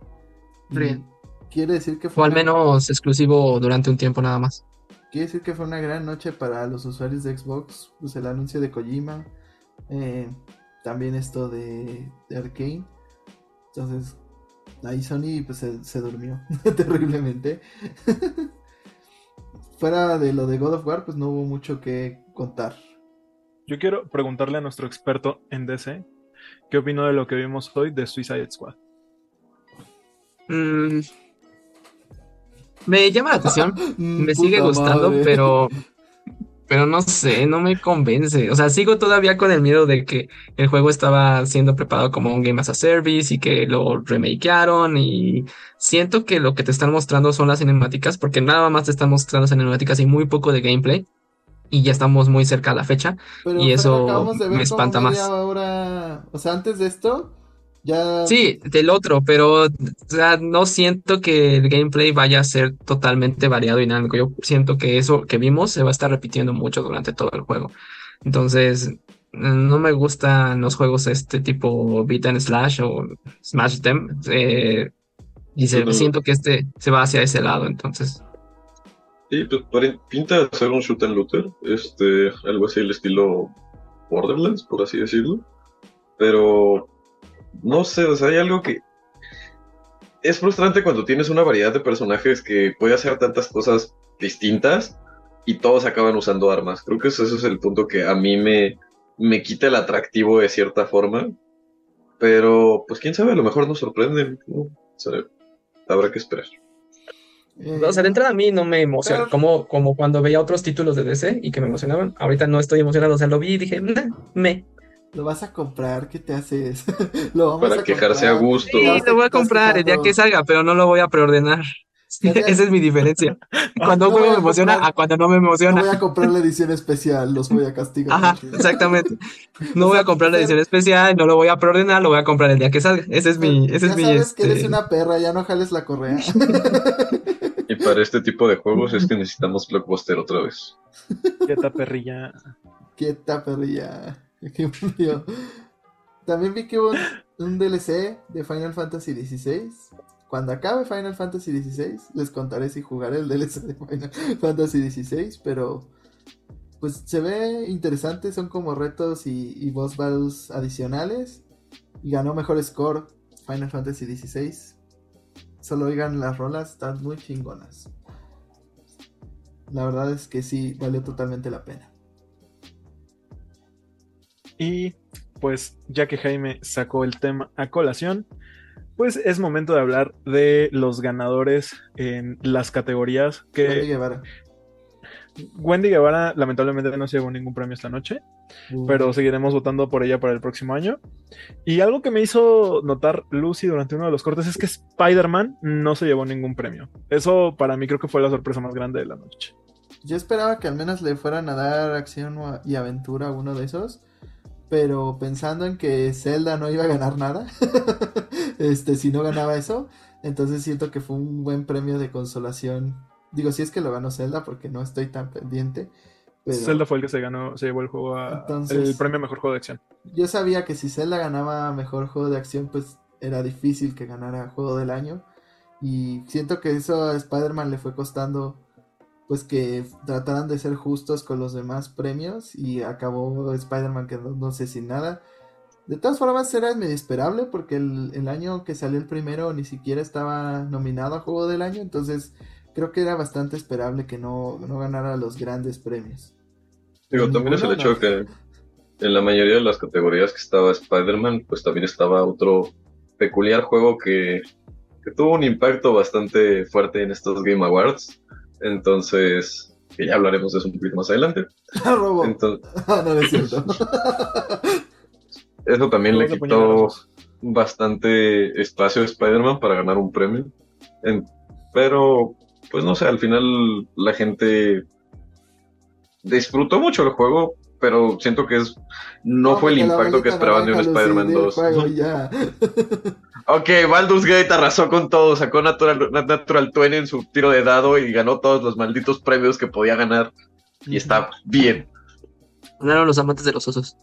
Quiere decir que
fue. O al menos exclusivo durante un tiempo nada más.
Quiere decir que fue una gran noche para los usuarios de Xbox. Pues el anuncio de Kojima. Eh, también esto de, de Arkane. Entonces, ahí Sony pues, se, se durmió *laughs* terriblemente. *laughs* Fuera de lo de God of War, pues no hubo mucho que contar.
Yo quiero preguntarle a nuestro experto en DC qué opinó de lo que vimos hoy de Suicide Squad.
Mm, me llama la atención, *laughs* mm, me sigue gustando, pero pero no sé, no me convence. O sea, sigo todavía con el miedo de que el juego estaba siendo preparado como un Game as a Service y que lo remakearon y siento que lo que te están mostrando son las cinemáticas porque nada más te están mostrando cinemáticas y muy poco de gameplay y ya estamos muy cerca a la fecha y eso me espanta más.
Ahora, o sea, antes de esto ya
Sí, del otro, pero o sea, no siento que el gameplay vaya a ser totalmente variado y dinámico. Yo siento que eso que vimos se va a estar repitiendo mucho durante todo el juego. Entonces, no me gustan los juegos este tipo beat and slash o smash them eh, y se, siento que este se va hacia ese lado, entonces
Sí, pues pinta de ser un shoot and looter, este, algo así el estilo Borderlands, por así decirlo. Pero no sé, o sea, hay algo que es frustrante cuando tienes una variedad de personajes que puede hacer tantas cosas distintas y todos acaban usando armas. Creo que ese es el punto que a mí me, me quita el atractivo de cierta forma. Pero, pues quién sabe, a lo mejor nos sorprenden. ¿no? O sea, habrá que esperar.
O sea, de entrada a mí no me emociona,
Pero-
como, como cuando veía otros títulos de DC y que me emocionaban. Ahorita no estoy emocionado, o sea, lo vi y dije, "Nah, me.
Lo vas a comprar, ¿qué te haces? *laughs* lo vamos
Para
a
quejarse a gusto.
Sí, lo voy a comprar el día que salga, pero no lo voy a preordenar. *laughs* Esa es mi diferencia. *laughs* Cuando un
No
juego me emociona
comprar-
a cuando no me
No
emociona.
voy a comprar la edición especial, los voy a castigar.
Ajá, exactamente. No voy a comprar la edición especial, no lo voy a preordenar, lo voy a comprar el día que salga. Ese es mi, ese
ya
es mi,
sabes que eres
este,
una perra, ya no jales la correa.
Y para este tipo de juegos es que necesitamos Blockbuster otra vez.
Quieta perrilla.
Quieta, perrilla. *laughs* También vi que hubo un, un DLC de Final Fantasy XVI. Cuando acabe Final Fantasy XVI, les contaré si jugaré el DLC de Final *laughs* Fantasy XVI, pero pues se ve interesante, son como retos y, y boss battles adicionales. Y ganó mejor score Final Fantasy XVI. Solo oigan las rolas, están muy chingonas. La verdad es que sí, valió totalmente la pena.
Y pues ya que Jaime sacó el tema a colación, pues es momento de hablar de los ganadores en las categorías
Wendy
que
Guevara.
Wendy Guevara lamentablemente no se llevó ningún premio esta noche, pero seguiremos votando por ella para el próximo año. Y algo que me hizo notar Lucy durante uno de los cortes es que Spider-Man no se llevó ningún premio. Eso para mí creo que fue la sorpresa más grande de la noche.
Yo esperaba que al menos le fueran a dar acción y aventura a uno de esos. Pero pensando en que Zelda no iba a ganar nada, *laughs* este, si no ganaba eso, entonces siento que fue un buen premio de consolación. Digo, si es que lo ganó Zelda, porque no estoy tan pendiente. Pero
Zelda fue el que se ganó, se llevó el juego a,
Entonces-
el premio a mejor juego de acción.
yo sabía que si Zelda ganaba mejor juego de acción, pues era difícil que ganara juego del año. Y siento que eso a Spider-Man le fue costando, pues que trataran de ser justos con los demás premios. Y acabó Spider-Man quedándose sin nada. De todas formas, era medio esperable porque el, el año que salió el primero ni siquiera estaba nominado a juego del año. Entonces, creo que era bastante esperable que no, no ganara los grandes premios.
Digo, también es el hecho que en la mayoría de las categorías que estaba Spider-Man, pues también estaba otro peculiar juego que, que tuvo un impacto bastante fuerte en estos Game Awards. Entonces, que ya hablaremos de eso un poquito más adelante. *laughs*
Robo.
Entonces, *laughs*
Ah, no, no es cierto. *laughs*
eso también le quitó bastante espacio a Spider-Man para ganar un premio. En- pero, pues no sé, al final la gente disfrutó mucho el juego, pero siento que es no, fue el impacto que esperaban de un Spider-Man
di el
2.
juego y ya. *laughs*
Ok, Baldur's Gate arrasó con todo, sacó Natural, Natural 20 en su tiro de dado y ganó todos los malditos premios que podía ganar. Y está bien.
ganaron los amantes de los osos.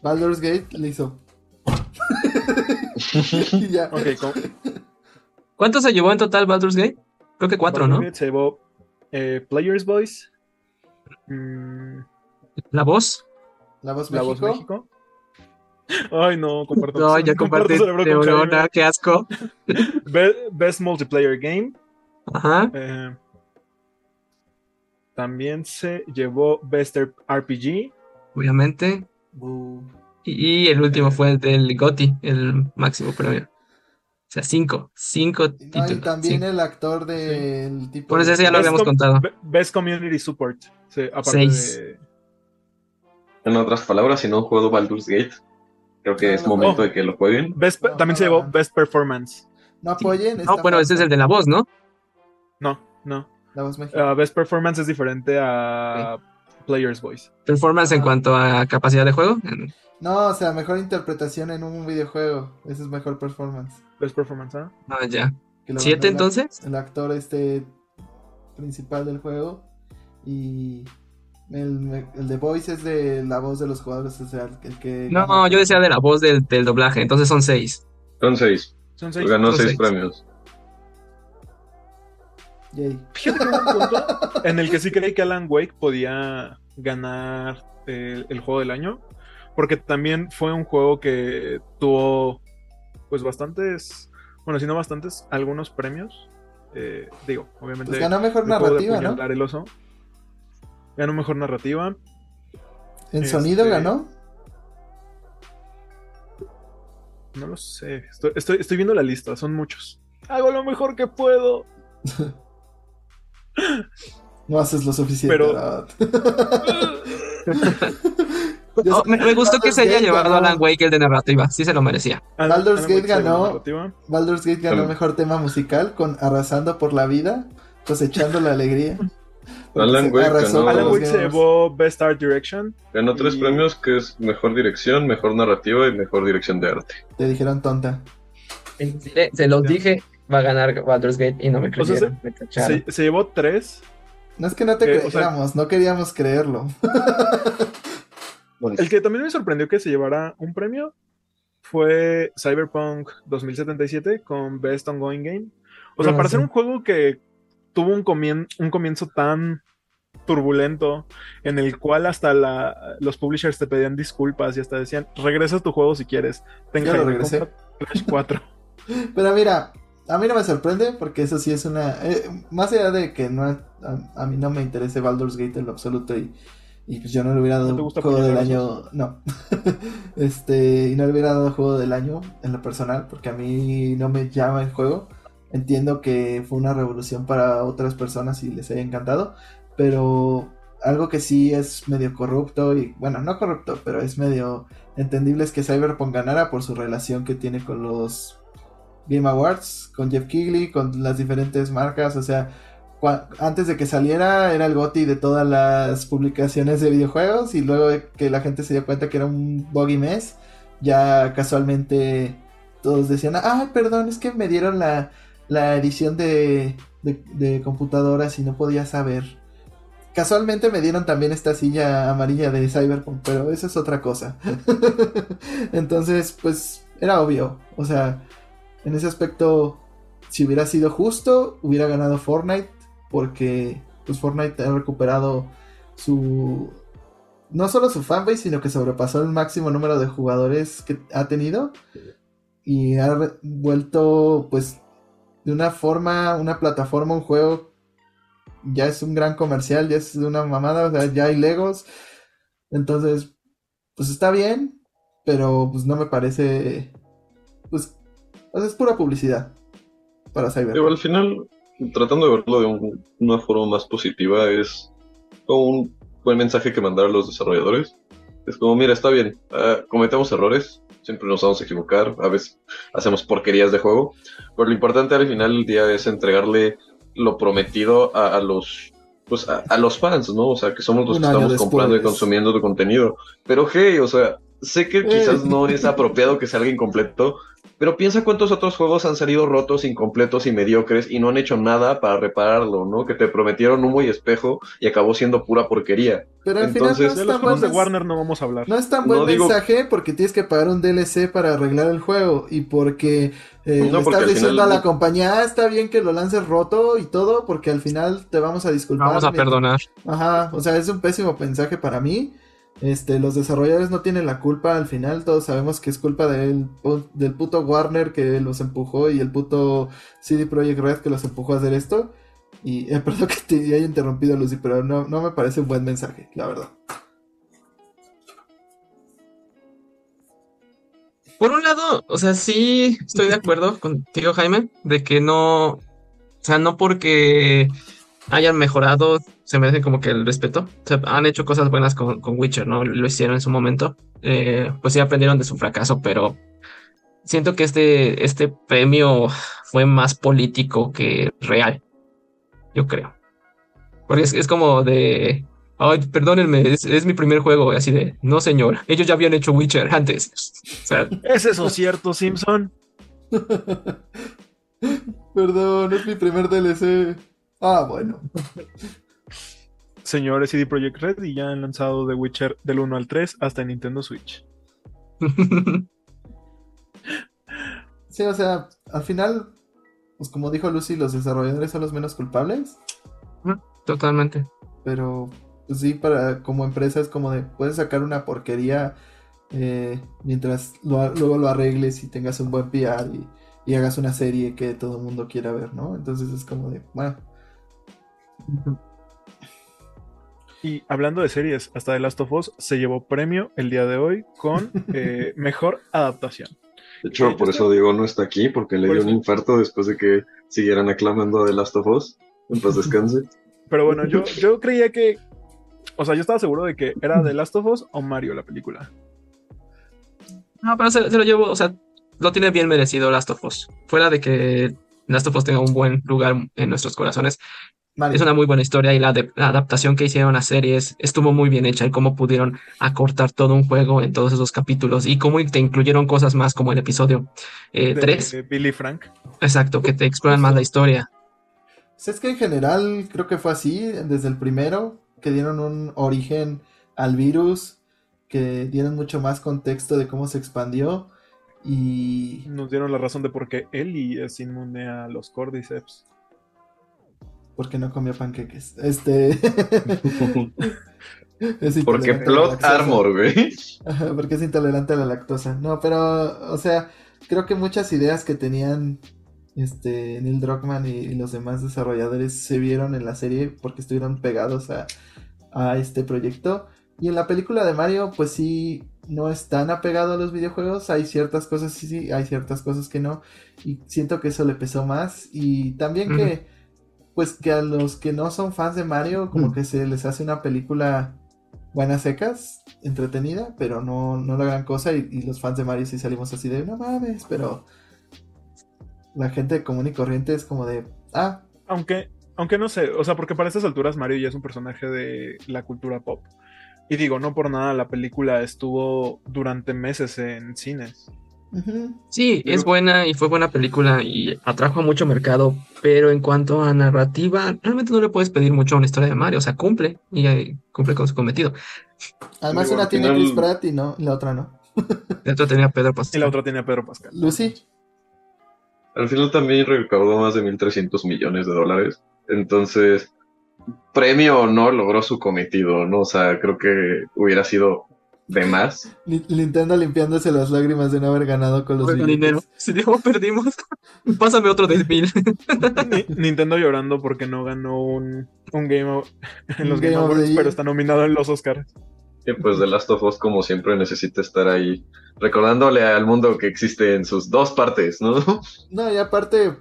Baldur's Gate le hizo. *laughs* y ya.
Ok, con-
¿Cuántos se llevó en total Baldur's Gate? Creo que cuatro, ¿no?
Se llevó eh, Players Voice, mm,
La voz.
La voz
La
México.
Voz México. Ay, no, comparto.
No, ya *laughs*
Jaime.
qué asco. *laughs*
Be- Best Multiplayer Game.
Ajá.
eh, también se llevó Best RPG.
Obviamente. Y, y el último fue el del GOTY, el máximo premio. O sea, cinco. Cinco
No,
títulos.
y también
cinco.
el actor del tipo.
Por eso
de-
ese ya lo
Best
habíamos contado.
Be- Best Community Support. Sí, aparte
Seis.
de.
En otras palabras, si no han jugado Baldur's Gate, creo que
No,
es
no,
momento
no.
de que lo jueguen.
Best,
No,
también se
no,
llevó. Best Performance.
No apoyen.
No, bueno, ese es el de la voz, ¿no?
No, no.
La voz.
Ah, Best Performance es diferente a Players Voice.
Performance en
Ajá.
cuanto a capacidad de juego.
No, o sea, mejor interpretación en un videojuego. Ese es mejor performance.
Best Performance, ¿ah?
Ah, ya. ¿Siete entonces?
El actor este principal del juego. Y el, el de Voice es de la voz de los jugadores. O sea, el que.
No,
gana.
yo decía de la voz del, del doblaje. Entonces son seis.
Son seis.
Son seis.
Ganó
son
seis
seis.
premios.
Yay.
Fíjate que hubo un punto en el que sí creí que Alan Wake podía ganar el, el juego del año. Porque también fue un juego que tuvo pues bastantes, bueno, si no bastantes, algunos premios. Eh, digo, obviamente.
Pues ganó mejor narrativa, ¿no?
el oso. Ganó mejor narrativa.
En
Este-
sonido ganó.
No lo sé. Estoy, estoy, estoy viendo la lista, son muchos. Hago lo mejor que puedo. *laughs*
No haces lo suficiente.
Pero-. *laughs*
Oh, me, me gustó que se haya
Gate
llevado
ganó-
Alan Wake el de narrativa, sí se lo merecía.
Baldur's
Alan Wake
Gate ganó-. Baldur's Gate ganó mejor tema musical con Arrasando por la vida, cosechando la alegría.
Alan
Se
Wake
arrasó
ganó-
con
Alan Wake se llevó Best Art Direction.
Ganó tres
Y-
premios que es mejor dirección, mejor narrativa y mejor dirección de arte.
Te dijeron tonta.
Se, se los dije, va a ganar Baldur's Gate y no me
O sea,
creyeron. me.
Se, se llevó tres.
No es que no te
Eh, o sea-
creyéramos, no queríamos creerlo. *laughs*
El que también me sorprendió que se llevara un premio fue Cyberpunk 2077 con Best Ongoing Game. O sea,
Ah,
para
sí.
ser un juego que tuvo un, comien- un comienzo tan turbulento en el cual hasta la- los publishers te pedían disculpas y hasta decían, regresa a tu juego si quieres. Ten
Ya lo
Jaime,
regresé.
compra Crash 4.
Pero mira, a mí no me sorprende porque eso sí es una... eh, más allá de que no a, a mí no me interese Baldur's Gate en lo absoluto y, y pues yo no le hubiera dado
gusta
juego del año... No. *laughs* este, y no le hubiera dado juego del año en lo personal porque a mí no me llama el juego. Entiendo que fue una revolución para otras personas y les haya encantado, pero algo que sí es medio corrupto y bueno, no corrupto, pero es medio entendible es que Cyberpunk ganara por su relación que tiene con los Game Awards, con Jeff Keighley, con las diferentes marcas, o sea, antes de que saliera era el GOTY de todas las publicaciones de videojuegos y luego que la gente se dio cuenta que era un buggy mess, ya casualmente todos decían, ah, perdón, es que me dieron la, la edición de, de, computadoras y no podía saber. Casualmente me dieron también esta silla amarilla de Cyberpunk, pero eso es otra cosa. *laughs* Entonces, pues era obvio. O sea, en ese aspecto, si hubiera sido justo, hubiera ganado Fortnite, porque pues Fortnite ha recuperado su... No solo su fanbase, sino que sobrepasó el máximo número de jugadores que ha tenido. Y ha vuelto, pues, de una forma, una plataforma, un juego ya es un gran comercial, ya es una mamada, o sea, ya hay Legos. Entonces, pues está bien, pero pues no me parece, pues, es pura publicidad para Cyberpunk.
al final, tratando de verlo de un- una forma más positiva, es como un buen mensaje que mandar a los desarrolladores. Es como, mira, está bien, ah, cometemos errores, siempre nos vamos a equivocar, a veces hacemos porquerías de juego, pero lo importante al final del día es entregarle lo prometido a, a los pues a, a los fans, ¿no? O sea, que somos los
Un
que estamos comprando y consumiendo tu contenido. Pero hey, o sea, sé que quizás no es apropiado que salga incompleto, pero piensa cuántos otros juegos han salido rotos, incompletos y mediocres y no han hecho nada para repararlo, ¿no? Que te prometieron humo y espejo y acabó siendo pura porquería.
Pero al
entonces-
final no
De
es
los
tan
juegos de
buen
Warner no vamos a hablar.
No es tan buen
No digo-
mensaje porque tienes que pagar un DLC para arreglar el juego y porque eh,
No,
le
porque
estás diciendo
final-
a la compañía, "Ah, está bien que lo lances roto y todo porque al final te vamos a disculpar.
Vamos a perdonar.
Ajá, o sea, es un pésimo mensaje para mí. Este, los desarrolladores no tienen la culpa al final, todos sabemos que es culpa del, del puto Warner que los empujó y el puto CD Projekt Red que los empujó a hacer esto. Y *laughs* eh, perdón que te haya interrumpido Lucy, pero no, no me parece un buen mensaje, la verdad.
Por un lado, o sea, sí estoy de acuerdo contigo, Jaime, de que no, o sea, no porque hayan mejorado se merecen como que el respeto. O sea, han hecho cosas buenas con, con Witcher, ¿no? Lo hicieron en su momento. Eh, pues sí aprendieron de su fracaso, pero siento que este, este premio fue más político que real. Yo creo. Porque es, es como de. Ay, perdónenme, es, es mi primer juego. Así de, no, señor. Ellos ya habían hecho Witcher antes. O sea,
¿Es eso cierto, Simpson? *laughs*
Perdón, es mi primer DLC. Ah, bueno.
Señores CD Projekt Red y ya han lanzado The Witcher del 1 al 3 hasta en Nintendo Switch. *laughs*
Sí, o sea, al final, pues como dijo Lucy, los desarrolladores son los menos culpables.
Totalmente.
Pero pues sí, para como empresa es como de puedes sacar una porquería eh, mientras lo- luego lo arregles y tengas un buen PR y, y hagas una serie que todo el mundo quiera ver, ¿no? Entonces es como de, bueno,
Y hablando de series, hasta The Last of Us se llevó premio el día de hoy con eh, *laughs* mejor adaptación.
De hecho, por eso Diego no está aquí, porque le
Por
dio
eso.
un infarto después de que siguieran aclamando a The Last of Us. En paz descanse.
Pero bueno, yo, *laughs* yo creía que. O sea, yo estaba seguro de que era The Last of Us o Mario la película.
No, pero se, se lo llevo, o sea, lo tiene bien merecido Last of Us. Fuera de que Last of Us tenga un buen lugar en nuestros corazones, Es una muy buena historia y la, de- la adaptación que hicieron a series estuvo muy bien hecha y cómo pudieron acortar todo un juego en todos esos capítulos y cómo te incluyeron cosas más como el episodio
De,
3,
de Billy Frank.
exacto, que te exploran más la historia.
Pues es que en general creo que fue así desde el primero, que dieron un origen al virus, que dieron mucho más contexto de cómo se expandió y
Nos dieron la razón de por qué Ellie es inmune a los cordyceps.
Porque no comió panqueques. Este *laughs* es
Porque plot armor, güey.
Porque es intolerante a la lactosa. No, pero, o sea, creo que muchas ideas que tenían este Neil Druckmann y, y los demás desarrolladores se vieron en la serie porque estuvieron pegados a, a este proyecto. Y en la película de Mario, pues sí, no es tan apegado a los videojuegos. Hay ciertas cosas sí, sí, hay ciertas cosas que no. Y siento que eso le pesó más. Y también que, pues que a los que no son fans de Mario, como
Mm.
que se les hace una película buenas secas, entretenida, pero no, no la gran cosa. Y, y los fans de Mario sí salimos así de, no mames, pero la gente común y corriente es como de, ah,
Aunque, aunque no sé, o sea, porque para estas alturas Mario ya es un personaje de la cultura pop. Y digo, no por nada, la película estuvo durante meses en cines.
Sí,
Pero-
es buena y fue buena película y atrajo a mucho mercado, pero en cuanto a narrativa, realmente no le puedes pedir mucho a una historia de Mario, o sea, cumple y eh, cumple con su cometido.
además
Digo,
una tiene
final-
Chris Pratt y no, y la otra no. *laughs*
Dentro tenía Pedro
Y
Pascal.
la otra tiene a Pedro Pascal.
Lucy,
Al final también recaudó más de 1.300 millones de dólares. Entonces, premio o no, logró su cometido, ¿no? O sea, creo que hubiera sido de más.
Ni- Nintendo limpiándose las lágrimas de no haber ganado con los
Con dinero. Si dijo, *laughs* perdimos. Pásame otro de mil.
Ni- Nintendo llorando porque no ganó un, un Game of- en los Game,
Game of
Awards, pero está nominado en los Oscars.
Y pues The Last of Us, como siempre, necesita estar ahí recordándole al mundo que existe en sus dos partes, ¿no?
No, y aparte,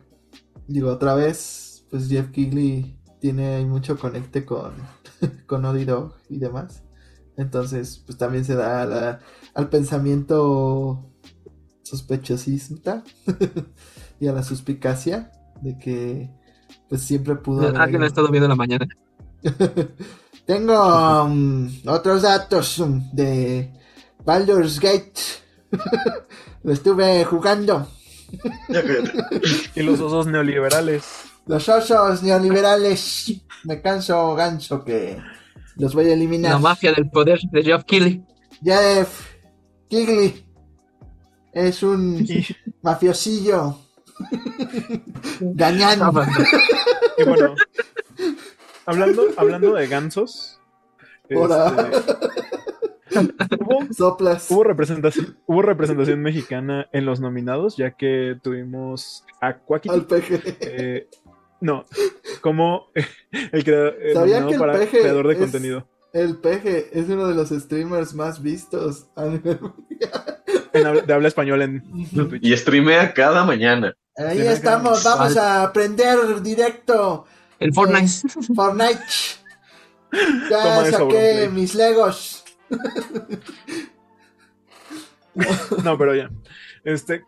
digo, otra vez, pues Jeff Keighley tiene ahí mucho conecte con, *laughs* con Naughty Dog y demás. Entonces, pues también se da a la- al pensamiento sospechosista *laughs* y a la suspicacia de que pues siempre pudo haber
Alguien ha
ahí-
estado viendo en la mañana. *laughs*
Tengo um, otros datos um, de Baldur's Gate. *laughs* Lo estuve jugando.
Y los osos neoliberales.
Los osos neoliberales. Me canso ganso que los voy a eliminar.
La mafia del poder de Geoff Keighley.
Jeff Kigley es un *laughs* mafiosillo. Gañán.
y bueno, hablando, hablando de gansos,
Hola.
este, hubo,
Soplas.
hubo representación, hubo representación mexicana en los nominados, ya que tuvimos a Quackity,
Al peje.
eh, no, como *laughs* el creador eh,
¿Sabía que el
para
peje
creador de
es-
contenido.
El peje es uno de los streamers más vistos a nivel mundial.
En habla- de habla español en Twitch.
Y streamea cada mañana.
Ahí estamos, vamos a aprender directo
El Fortnite.
Fortnite. *laughs* Ya
Toma
saqué mis Legos.
No, pero ya. Este,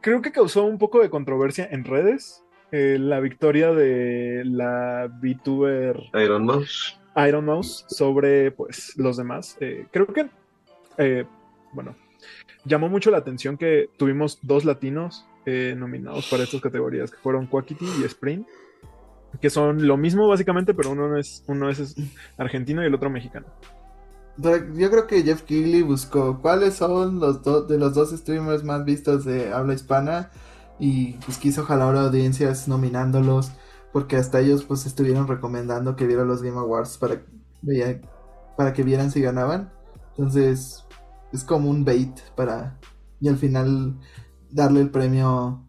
creo que causó un poco de controversia en redes eh, la victoria de la VTuber
Iron Mouse.
Iron Mouse sobre pues los demás. Eh, creo que, eh, bueno, llamó mucho la atención que tuvimos dos latinos eh, nominados para estas categorías, que fueron Quackity y Spring, que son lo mismo básicamente, pero uno es, uno es argentino y el otro mexicano.
Yo creo que Jeff Keighley buscó cuáles son los dos de los dos streamers más vistos de habla hispana y pues quiso jalar audiencias nominándolos porque hasta ellos pues estuvieron recomendando que vieran los Game Awards para, para que vieran si ganaban. Entonces es como un bait para y al final darle el premio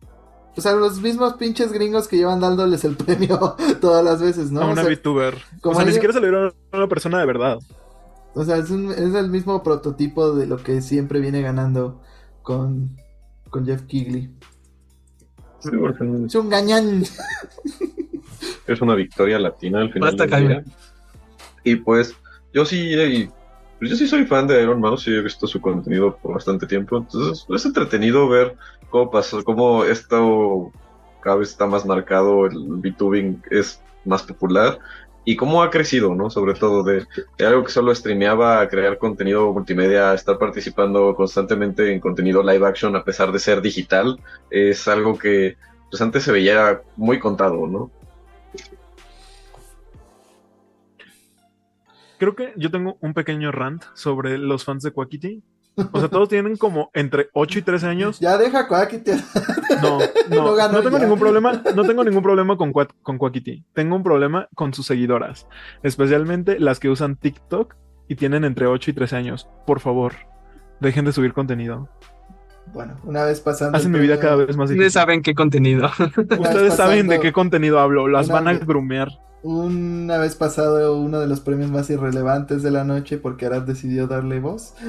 pues a los mismos pinches gringos que llevan dándoles el *laughs* premio todas las veces, ¿no?
a
O
una
sea,
VTuber.
como
O sea, ni siquiera se le dieron a una persona de verdad.
O sea, es, un- es el mismo prototipo de lo que siempre viene ganando con con Jeff Kigley. Es un gañán.
es una victoria latina al final
Basta,
del día.
Jaime.
Y pues, yo sí, eh, pues yo sí soy fan de Iron Mouse y he visto su contenido por bastante tiempo. Entonces, es entretenido ver cómo pasó, cómo esto cada vez está más marcado, el VTubing es más popular y cómo ha crecido, ¿no? Sobre todo de, algo que solo streameaba a crear contenido multimedia, estar participando constantemente en contenido live action a pesar de ser digital, es algo que pues antes se veía muy contado, ¿no?
Creo que yo tengo un pequeño rant sobre los fans de Quackity. O sea, todos tienen como entre 8 y 13 años.
Ya deja Quackity. *laughs*
No,
No
no,
ganó
no tengo
ya.
ningún problema, no tengo ningún problema con, Quackity. Tengo un problema con sus seguidoras, especialmente las que usan TikTok y tienen entre 8 y 13 años. Por favor, dejen de subir contenido.
Bueno, una vez pasando.
Hacen mi vida cada vez más
Ustedes
difícil.
saben qué contenido.
Ustedes saben de qué contenido hablo, las van a
vez-
grumear.
Una vez pasado uno de los premios más irrelevantes de la noche porque Arad decidió darle voz. *laughs*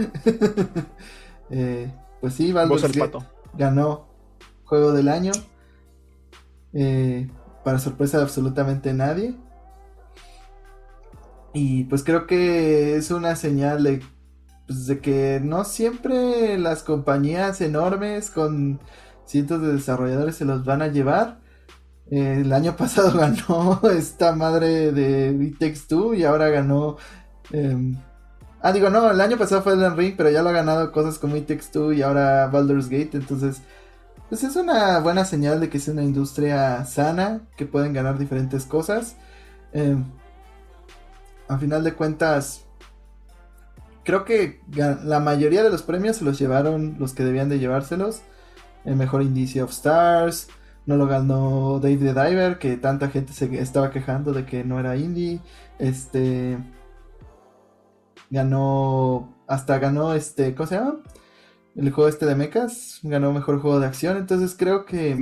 Eh, pues sí, Baldur's
pato.
ganó Juego del Año. Eh, para sorpresa de absolutamente nadie. Y pues creo que es una señal de, pues, de que no siempre las compañías enormes con cientos de desarrolladores se los van a llevar. Eh, el año *laughs* pasado ganó esta madre de It Takes y ahora ganó... em, ah, digo, no, el año pasado fue Elden Ring, pero ya lo ha ganado cosas como It Takes Two y ahora Baldur's Gate. Entonces, pues es una buena señal de que es una industria sana, que pueden ganar diferentes cosas. Em, a final de cuentas, creo que la mayoría de los premios se los llevaron los que debían de llevárselos. El mejor indicio of Stars. No lo ganó Dave the Diver, que tanta gente se estaba quejando de que no era indie. Este. Ganó. Hasta ganó este. ¿Cómo se llama? El juego este de mechas. Ganó mejor juego de acción. Entonces creo que.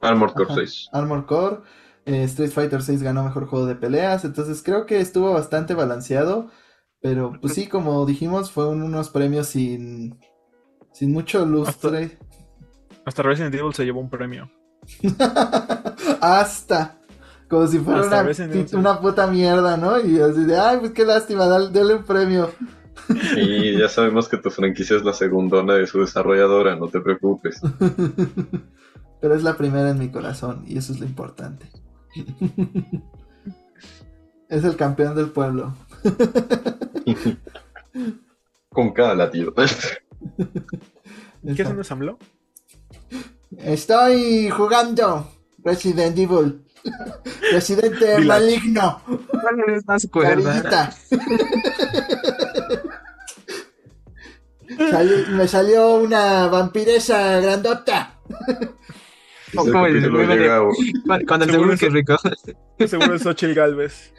Armored Core
Ajá.
6.
Armor Core. eh, Street Fighter 6 ganó mejor juego de peleas. Entonces creo que estuvo bastante balanceado. Pero pues sí, como dijimos, fueron unos premios sin. Sin mucho lustre.
Hasta Resident Evil se llevó un premio. *laughs*
Hasta. Como si fuera una, puta mierda, ¿no? Y así de, ay, pues qué lástima, dale, dale un premio.
Y ya sabemos que tu franquicia es la segundona de su desarrolladora, no te preocupes. *laughs*
Pero es la primera en mi corazón y eso es lo importante. *laughs* es el campeón del pueblo.
Con cada latido.
¿Qué hacen de Samlo?
Estoy jugando Resident Evil. *laughs* Residente
Village.
maligno.
¿Cuál es más cuerda?
Me salió una vampiresa grandota. *laughs*
Ese
¿Cómo el de-
a- *laughs*
Cuando el
Seguro
seguro que rico.
Seguro es Xochitl Galvez.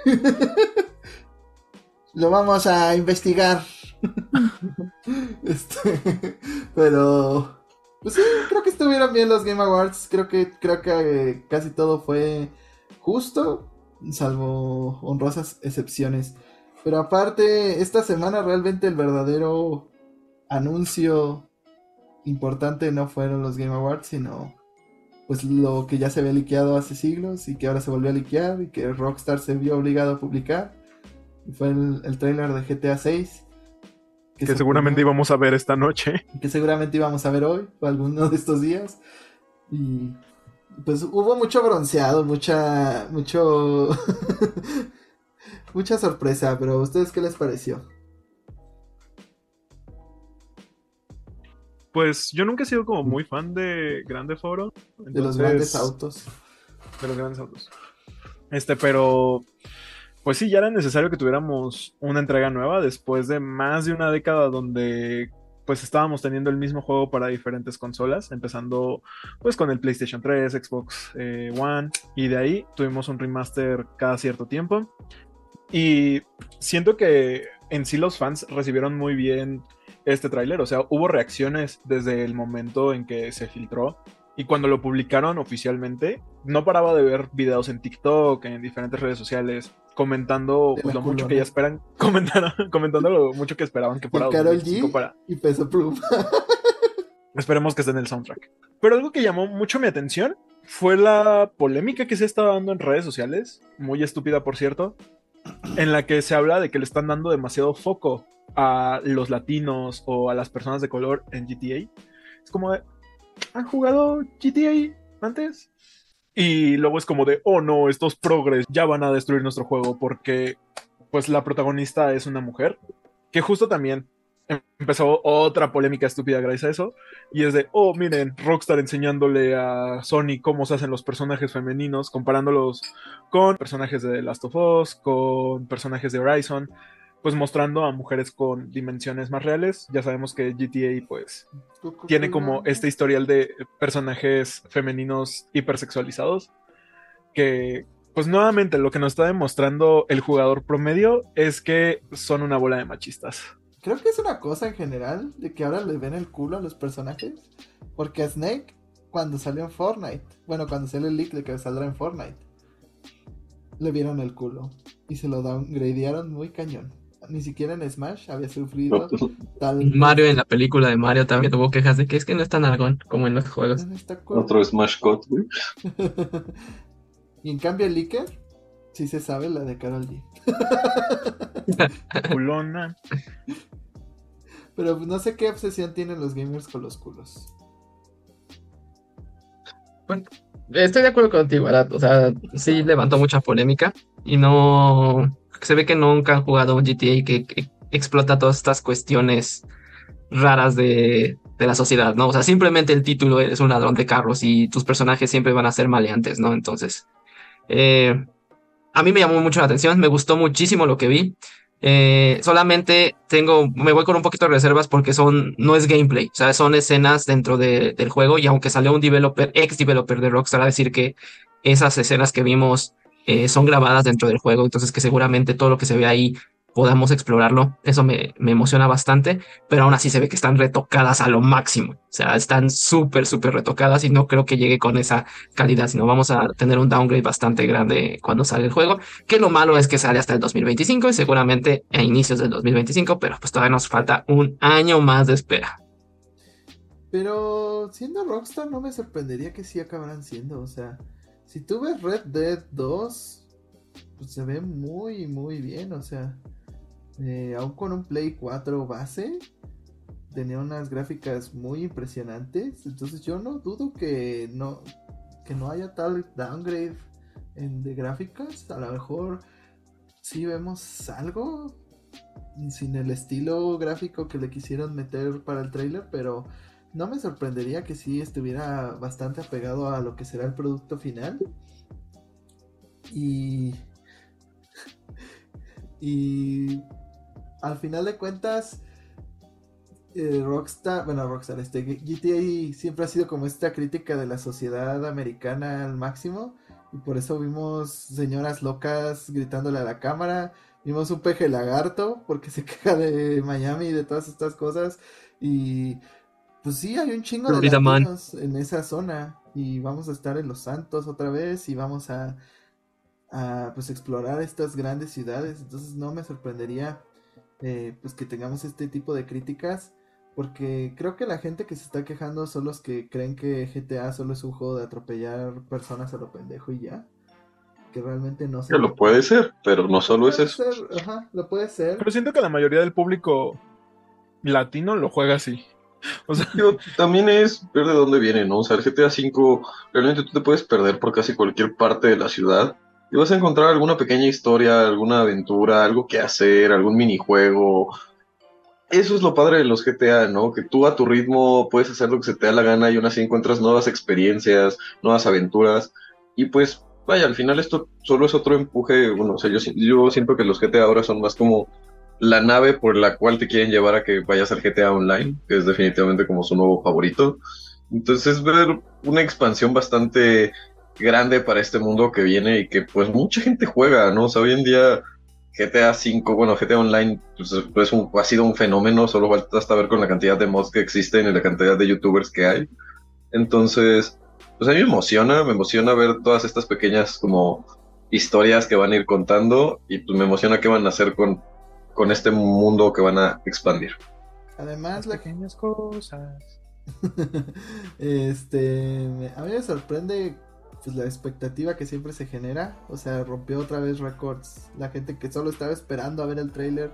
Lo vamos a investigar. Este, pero pues sí, creo que estuvieron bien los Game Awards. Creo que creo que eh, casi todo fue justo, salvo honrosas excepciones. Pero aparte, esta semana realmente el verdadero anuncio importante no fueron los Game Awards, sino pues lo que ya se había liqueado hace siglos y que ahora se volvió a liquear y que Rockstar se vio obligado a publicar. Fue el, el trailer de GTA 6.
Que
se
seguramente íbamos a ver esta noche. *laughs*
que seguramente íbamos a ver hoy o alguno de estos días. Y pues hubo mucho bronceado, mucha mucho *laughs* mucha sorpresa, pero ¿a ustedes qué les pareció?
Pues yo nunca he sido como muy fan de Grande Foro.
De los grandes autos.
De los grandes autos. Este, pero. Pues sí, ya era necesario que tuviéramos una entrega nueva después de más de una década donde pues estábamos teniendo el mismo juego para diferentes consolas, empezando pues con el PlayStation 3, Xbox eh, One, y de ahí tuvimos un remaster cada cierto tiempo. Y siento que en sí los fans recibieron muy bien este tráiler, o sea, hubo reacciones desde el momento en que se filtró y cuando lo publicaron oficialmente, no paraba de ver videos en TikTok, en diferentes redes sociales, comentando pues, lo mucho que ya esperan, *laughs* comentando, comentando lo mucho que esperaban que fuera
Y Karol
2025
G.
para...
Y peso pluma. *laughs*
esperemos que esté en el soundtrack. Pero algo que llamó mucho mi atención fue la polémica que se estaba dando en redes sociales, muy estúpida por cierto, en la que se habla de que le están dando demasiado foco a los latinos o a las personas de color en GTA. Es como de, ¿han jugado GTA antes? Y luego es como de, oh no, estos progres ya van a destruir nuestro juego porque pues la protagonista es una mujer, que justo también empezó otra polémica estúpida gracias a eso. Y es de, oh, miren, Rockstar enseñándole a Sony cómo se hacen los personajes femeninos, comparándolos con personajes de Last of Us, con personajes de Horizon, pues mostrando a mujeres con dimensiones más reales. Ya sabemos que GTA, pues, tiene como este historial de personajes femeninos hipersexualizados. Que, pues, nuevamente lo que nos está demostrando el jugador promedio es que son una bola de machistas.
Creo que es una cosa en general de que ahora le ven el culo a los personajes. Porque a Snake, cuando salió en Fortnite, bueno, cuando salió el leak de que saldrá en Fortnite, le vieron el culo y se lo downgradearon muy cañón. Ni siquiera en Smash había sufrido *laughs*
tal. Mario en la película de Mario también tuvo quejas de que es que no es tan argón como en los juegos.
Otro Smash Cut, güey. *laughs*
y en cambio, el leaker sí se sabe la de Carol G. *laughs*
Culona.
Pero no sé qué obsesión tienen los gamers con los culos.
Bueno, estoy de acuerdo contigo, ¿verdad? O sea, sí levantó mucha polémica y no. Se ve que nunca han jugado un GTA que, que explota todas estas cuestiones raras de, de, la sociedad, ¿no? O sea, simplemente el título es un ladrón de carros y tus personajes siempre van a ser maleantes, ¿no? Entonces, eh, a mí me llamó mucho la atención, me gustó muchísimo lo que vi. Eh, solamente tengo, me voy con un poquito de reservas porque son, no es gameplay, o sea, son escenas dentro del juego y aunque salió un developer, ex developer de Rockstar a decir que esas escenas que vimos eh, son grabadas dentro del juego, entonces que seguramente todo lo que se ve ahí podamos explorarlo. Eso me, me, emociona bastante, pero aún así se ve que están retocadas a lo máximo. O sea, están súper, súper retocadas y no creo que llegue con esa calidad, sino vamos a tener un downgrade bastante grande cuando sale el juego. Que lo malo es que sale hasta el 2025 y seguramente a inicios del 2025, pero pues todavía nos falta un año más de espera.
Pero siendo Rockstar no me sorprendería que sí acabaran siendo, o sea, si tú ves Red Dead 2, pues se ve muy, muy bien, o sea, eh, aún con un Play 4 base, tenía unas gráficas muy impresionantes. Entonces yo no dudo que no, que no haya tal downgrade en, de gráficas. A lo mejor sí vemos algo sin el estilo gráfico que le quisieron meter para el trailer, pero no me sorprendería que sí estuviera bastante apegado a lo que será el producto final. Y. *laughs* Y al final de cuentas, eh, Rockstar, bueno, Rockstar, este, GTA siempre ha sido como esta crítica de la sociedad americana al máximo. Y por eso vimos señoras locas gritándole a la cámara. Vimos un peje lagarto porque se *laughs* queja de Miami y de todas estas cosas. Y pues sí, hay un chingo de latinos en esa zona. Y vamos a estar en Los Santos otra vez. Y vamos a, a pues explorar estas grandes ciudades. Entonces no me sorprendería eh, pues que tengamos este tipo de críticas. Porque creo que la gente que se está quejando son los que creen que GTA solo es un juego de atropellar personas a lo pendejo y ya. Que realmente no
sé. Que lo puede ser, pero no solo es eso.
ajá, lo puede ser.
Pero siento que la mayoría del público latino lo juega así. *laughs*
O sea, también es ver de dónde viene, ¿no? O sea, el GTA V realmente tú te puedes perder por casi cualquier parte de la ciudad y vas a encontrar alguna pequeña historia, alguna aventura, algo que hacer, algún minijuego. Eso es lo padre de los GTA, ¿no? Que tú a tu ritmo puedes hacer lo que se te da la gana y aún así encuentras nuevas experiencias, nuevas aventuras. Y pues, vaya, al final esto solo es otro empuje. Bueno, o sea, yo, yo siento que los GTA ahora son más como la nave por la cual te quieren llevar a que vayas al GTA Online, que es definitivamente como su nuevo favorito. Entonces, ver una expansión bastante grande para este mundo que viene y que pues mucha gente juega, ¿no? O sea, hoy en día GTA V, bueno, GTA Online pues, pues ha sido un fenómeno, solo falta hasta ver con la cantidad de mods que existen y la cantidad de youtubers que hay. Entonces, pues a mí me emociona, me emociona ver todas estas pequeñas como historias que van a ir contando y pues me emociona qué van a hacer con, con este mundo que van a expandir.
Además, las pequeñas cosas. *laughs* este, a mí me sorprende pues, la expectativa que siempre se genera. O sea, rompió otra vez récords. La gente que solo estaba esperando a ver el trailer.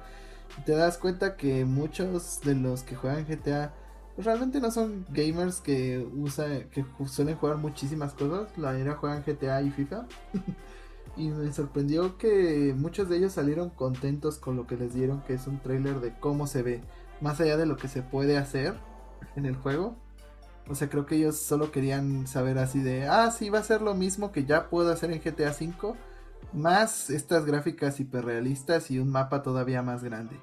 Y te das cuenta que muchos de los que juegan GTA pues, realmente no son gamers que usa, que suelen jugar muchísimas cosas. La mayoría juegan GTA y FIFA. *laughs* y me sorprendió que muchos de ellos salieron contentos con lo que les dieron, que es un trailer de cómo se ve, más allá de lo que se puede hacer en el juego. O sea, creo que ellos solo querían saber así de, ah, sí, va a ser lo mismo que ya puedo hacer en GTA V, más estas gráficas hiperrealistas y un mapa todavía más grande.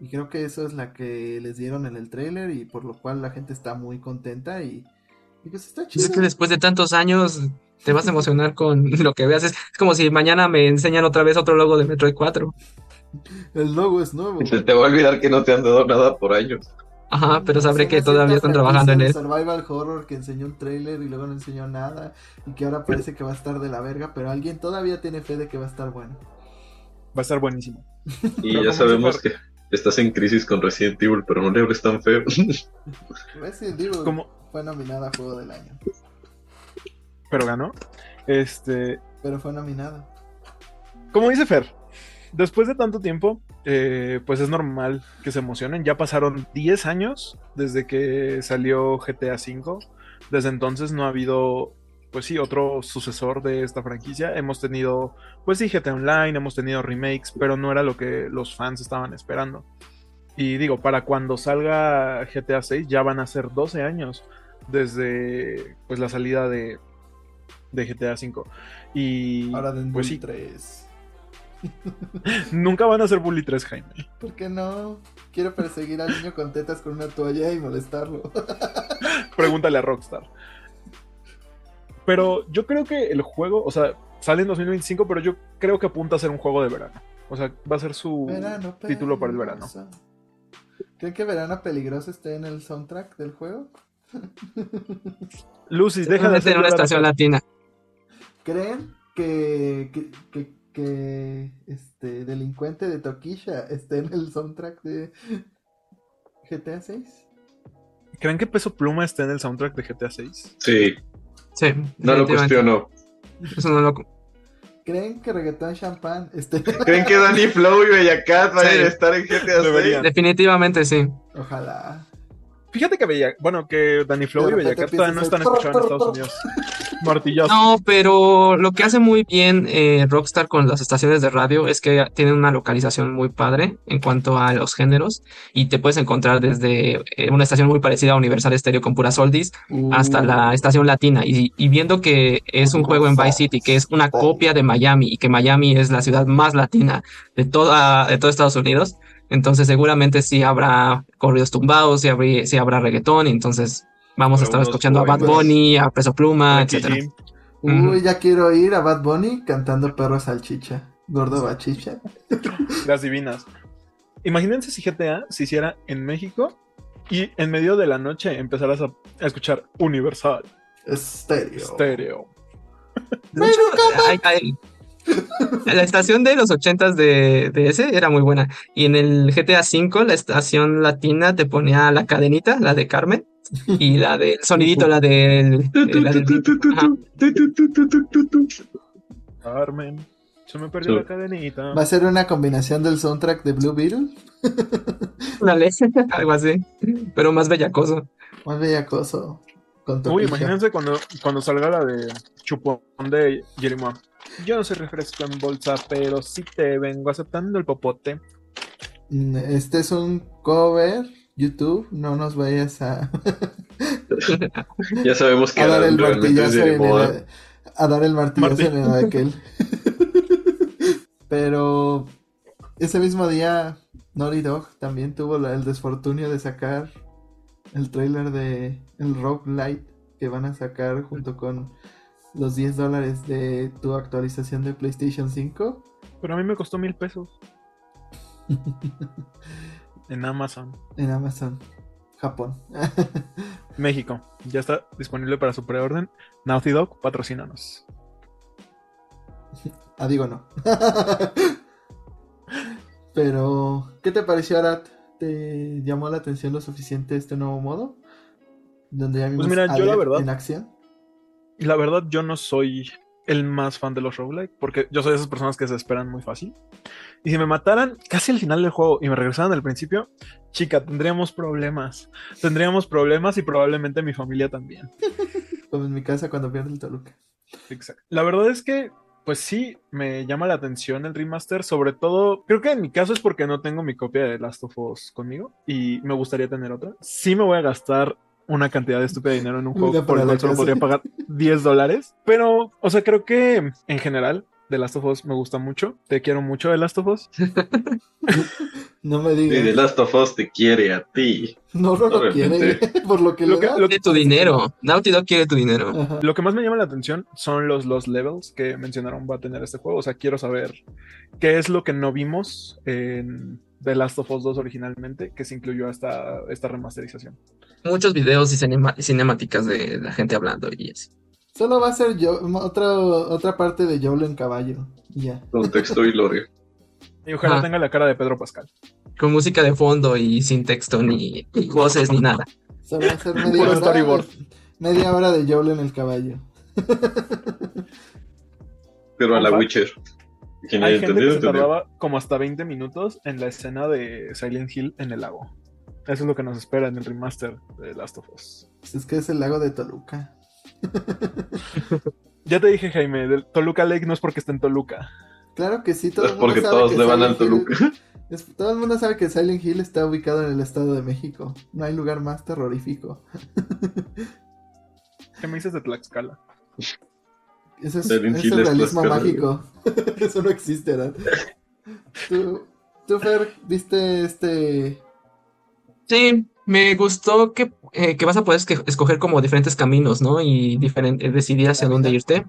Y creo que eso es la que les dieron en el trailer y por lo cual la gente está muy contenta y, pues está chido.
Es que después de tantos años te vas a emocionar con *laughs* lo que veas. Es como si mañana me enseñan otra vez otro logo de Metroid 4.
El logo es nuevo.
Se te va a olvidar que no te han dado nada por años.
Ajá, pero sabré que todavía están trabajando en él.
Survival Horror que enseñó un trailer y luego no enseñó nada y que ahora parece que va a estar de la verga, pero alguien todavía tiene fe de que va a estar bueno.
Va a estar buenísimo.
Y ya sabemos que estás en crisis con Resident Evil, pero no le hables tan feo.
Resident Evil fue nominada a Juego del Año.
Pero ganó. Este.
Pero fue nominada.
Como dice Fer, después de tanto tiempo, eh, pues es normal que se emocionen. Ya pasaron 10 años desde que salió GTA V. Desde entonces no ha habido, pues sí, otro sucesor de esta franquicia. Hemos tenido, pues sí, GTA Online, hemos tenido remakes, pero no era lo que los fans estaban esperando. Y digo, para cuando salga GTA VI ya van a ser 12 años desde pues la salida de, de GTA V. Y
Ahora de
pues sí,
3. *laughs*
Nunca van a ser Bully 3, Jaime.
¿Por qué no? Quiero perseguir al niño con tetas con una toalla y molestarlo. *laughs*
Pregúntale a Rockstar. Pero yo creo que el juego, o sea, sale en 2025, pero yo creo que apunta a ser un juego de verano. O sea, va a ser su título para el verano.
¿Creen que Verano Peligroso esté en el soundtrack del juego? *laughs*
Lucy, deja de ser una estación latina.
¿Creen que, que que este delincuente de Tokisha esté en el soundtrack de GTA 6?
¿Creen que Peso Pluma esté en el soundtrack de GTA 6?
Sí.
Sí.
No lo cuestiono.
Eso no lo...
¿Creen que Reggaeton Champagne esté
¿Creen que Danny Flow y Bellacat vayan a estar en GTA 6?
Definitivamente sí.
Ojalá.
Fíjate que Bella, bueno, que Danny Flow y Bellacat todavía no están escuchando en Estados Unidos. Martillazo.
No, pero lo que hace muy bien eh, Rockstar con las estaciones de radio es que tienen una localización muy padre en cuanto a los géneros y te puedes encontrar desde eh, una estación muy parecida a Universal Stereo con puras oldies hasta la uh. estación latina y, viendo que es un juego en Vice City que es una copia de Miami y que Miami es la ciudad más latina de toda de todo Estados Unidos entonces seguramente sí habrá corridos tumbados, sí, sí habrá reggaetón, y entonces vamos a estar escuchando a Bad Bunny, a Peso Pluma, etc.
Uy, ya quiero ir a Bad Bunny cantando perro salchicha, gordo bachicha.
Las divinas. Imagínense si GTA se hiciera en México y en medio de la noche empezaras a, escuchar Universal.
Estéreo.
Estéreo.
La estación de los ochentas de, de, ese era muy buena. Y en el GTA V, la estación latina te ponía la cadenita, la de Carmen, y la del sonidito, la del.
Carmen. Se me perdió la cadenita.
¿Va a ser una combinación del soundtrack de Blue Beetle? *laughs*
algo así. Pero más bellacoso.
Más bellacoso.
Uy, imagínense cuando, cuando salga la de Chupón de Jeremy yo no soy refresco en bolsa, pero sí te vengo aceptando el popote.
Mm, este es un cover, YouTube, no nos vayas a... *laughs*
ya sabemos que...
A dar el martillazo en el, a dar el martillazo en el aquel. *laughs* pero ese mismo día Naughty Dog también tuvo el desfortunio de sacar el trailer de el Rock Light que van a sacar junto con los 10 dólares de tu actualización de PlayStation 5.
Pero a mí me costó mil pesos. *laughs* en Amazon.
En Amazon. Japón. *laughs*
México. Ya está disponible para su preorden. Naughty Dog, patrocínanos. *laughs*
ah, digo no. *laughs* Pero, ¿qué te pareció, Arat? ¿Te llamó la atención lo suficiente este nuevo modo? Donde ya
Pues
vimos
mira,
a
yo la verdad-
en acción.
La verdad, yo no soy el más fan de los roguelike, porque yo soy de esas personas que se esperan muy fácil. Y si me mataran casi al final del juego y me regresaran al principio, chica, tendríamos problemas. Tendríamos problemas y probablemente mi familia también. *laughs*
Como en mi casa cuando pierde el Toluca.
Exacto. La verdad es que, pues sí, me llama la atención el remaster. Sobre todo, creo que en mi caso es porque no tengo mi copia de Last of Us conmigo y me gustaría tener otra. Sí me voy a gastar una cantidad de estúpida dinero en un juego por el cual solo podría pagar *laughs* 10 dólares. Pero, o sea, creo que en general The Last of Us me gusta mucho. Te quiero mucho The Last of Us. *laughs*
No me
Y The
digas.
Last of Us te quiere a ti.
No, no lo quiere. *laughs* Por lo que
Lo
le
que-
da.
lo-
Quiere tu dinero. Naughty Dog quiere tu dinero.
Ajá.
Lo que más me llama la atención son los, los levels que mencionaron va a tener este juego. O sea, quiero saber qué es lo que no vimos en The Last of Us 2 originalmente, que se incluyó esta, esta remasterización.
Muchos videos y cinema- cinemáticas de la gente hablando y así.
Solo va a ser yo, otra, otra parte de Joel en caballo. Y ya.
Contexto y lore.
Y ojalá tenga la cara de Pedro Pascal.
Con música de fondo y sin texto ni, ni voces ni nada.
Solo va a ser *laughs* media hora.
storyboard.
de- media hora de Joel en el caballo. *laughs*
Pero a la. Witcher.
Hay gente
entendido,
que se tardaba como hasta 20 minutos en la escena de Silent Hill en el lago. Eso es lo que nos espera en el remaster de Last of Us.
Es que es el lago de Toluca. *laughs*
Ya te dije, Jaime, del Toluca Lake no es porque esté en Toluca.
Claro que sí, todo
Es
el mundo
porque
sabe
todos
que
le van
Silent
al
Hill-
Toluca.
es- todo el mundo sabe que Silent Hill está ubicado en el Estado de México. No hay lugar más terrorífico. *laughs*
¿Qué me dices de Tlaxcala?
Eso es,
Silent
eso
Hill
es
es
realismo mágico. *laughs* Eso no existe, ¿verdad? ¿Tú, tú, Fer, viste este...
Sí, me gustó que, eh, que vas a poder escoger como diferentes caminos, ¿no? Y diferente, decidir hacia dónde irte.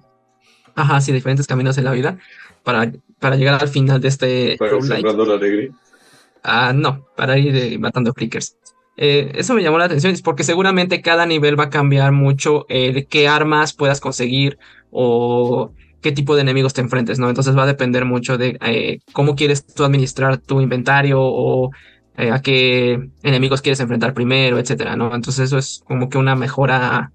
Ajá, sí, diferentes caminos en la vida para, para llegar al final de este
Para la alegría.
Ah, no, para ir eh, matando clickers. Eh, eso me llamó la atención, es porque seguramente cada nivel va a cambiar mucho eh, de qué armas puedas conseguir o qué tipo de enemigos te enfrentes, ¿no? Entonces va a depender mucho de eh, cómo quieres tú administrar tu inventario o eh, a qué enemigos quieres enfrentar primero, etcétera, ¿no? Entonces eso es como que una mejora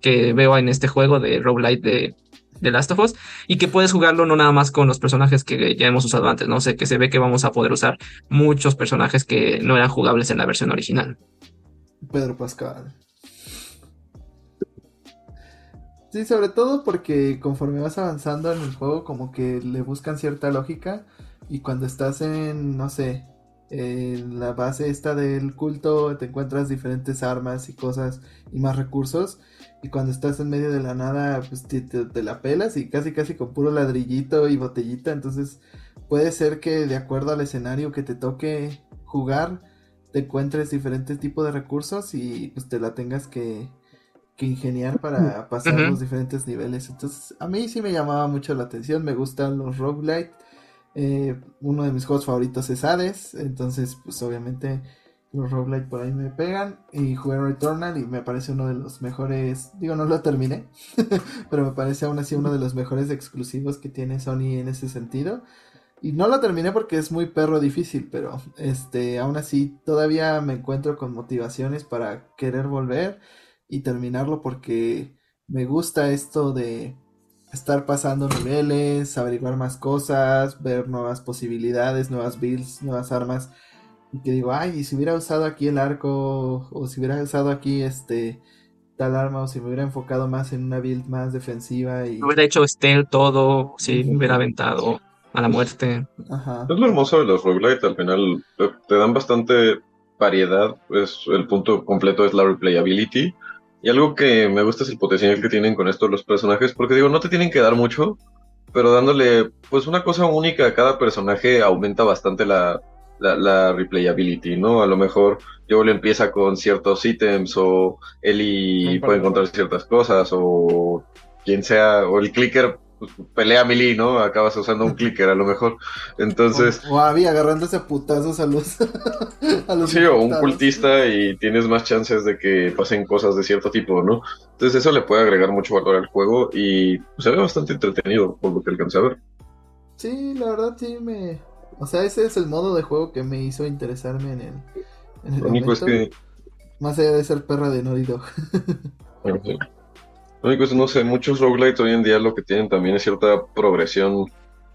que veo en este juego de roguelite de, de Last of Us y que puedes jugarlo no nada más con los personajes que ya hemos usado antes, ¿no? Sea, que se ve que vamos a poder usar muchos personajes que no eran jugables en la versión original.
Pedro Pascal. Sí, sobre todo porque conforme vas avanzando en el juego, como que le buscan cierta lógica. Y cuando estás en, no sé, en la base esta del culto, te encuentras diferentes armas y cosas y más recursos. Y cuando estás en medio de la nada, pues te, la pelas y casi casi con puro ladrillito y botellita. Entonces puede ser que de acuerdo al escenario que te toque jugar, te encuentres diferentes tipos de recursos y pues te la tengas que, que ingeniar para pasar
Ujú.
los diferentes niveles. Entonces, a mí sí me llamaba mucho la atención, me gustan los roguelite. Eh, uno de mis juegos favoritos es Hades, entonces pues obviamente los roguelite por ahí me pegan y jugué Returnal y me parece uno de los mejores, digo no lo terminé, *laughs* pero me parece aún así uno de los mejores exclusivos que tiene Sony en ese sentido. Y no lo terminé porque es muy perro difícil, pero este, aún así todavía me encuentro con motivaciones para querer volver y terminarlo porque me gusta esto de estar pasando niveles, averiguar más cosas, ver nuevas posibilidades, nuevas builds, nuevas armas. Y que digo, ay, y si hubiera usado aquí el arco, o si hubiera usado aquí este tal arma, o si me hubiera enfocado más en una build más defensiva y...
Hubiera hecho stealth todo, si me hubiera aventado a la muerte.
Ajá.
Es lo hermoso de los roguelite, al final te, te dan bastante variedad, pues el punto completo es la replayability. Y algo que me gusta es el potencial que tienen con esto los personajes, porque digo, no te tienen que dar mucho, pero dándole pues una cosa única a cada personaje aumenta bastante la, la, la replayability, ¿no? A lo mejor Joel empieza con ciertos ítems o
par
puede
de
encontrar ciertas cosas o quien sea, o el clicker pues, pelea melee, ¿no? Acabas usando un clicker a lo mejor. Entonces...
O, o Abby agarrándose a putazos a los... *laughs* a los
Sí, o un cultista y tienes más chances de que pasen cosas de cierto tipo, ¿no? Entonces eso le puede agregar mucho valor al juego y se ve bastante entretenido por lo que alcancé a ver.
Sí, la verdad sí me... O sea, ese es el modo de juego que me hizo interesarme en el... En el
Lo único es que
Más allá de ser perra de Naughty Dog.
Lo único es, no sé, muchos roguelites hoy en día lo que tienen también es cierta progresión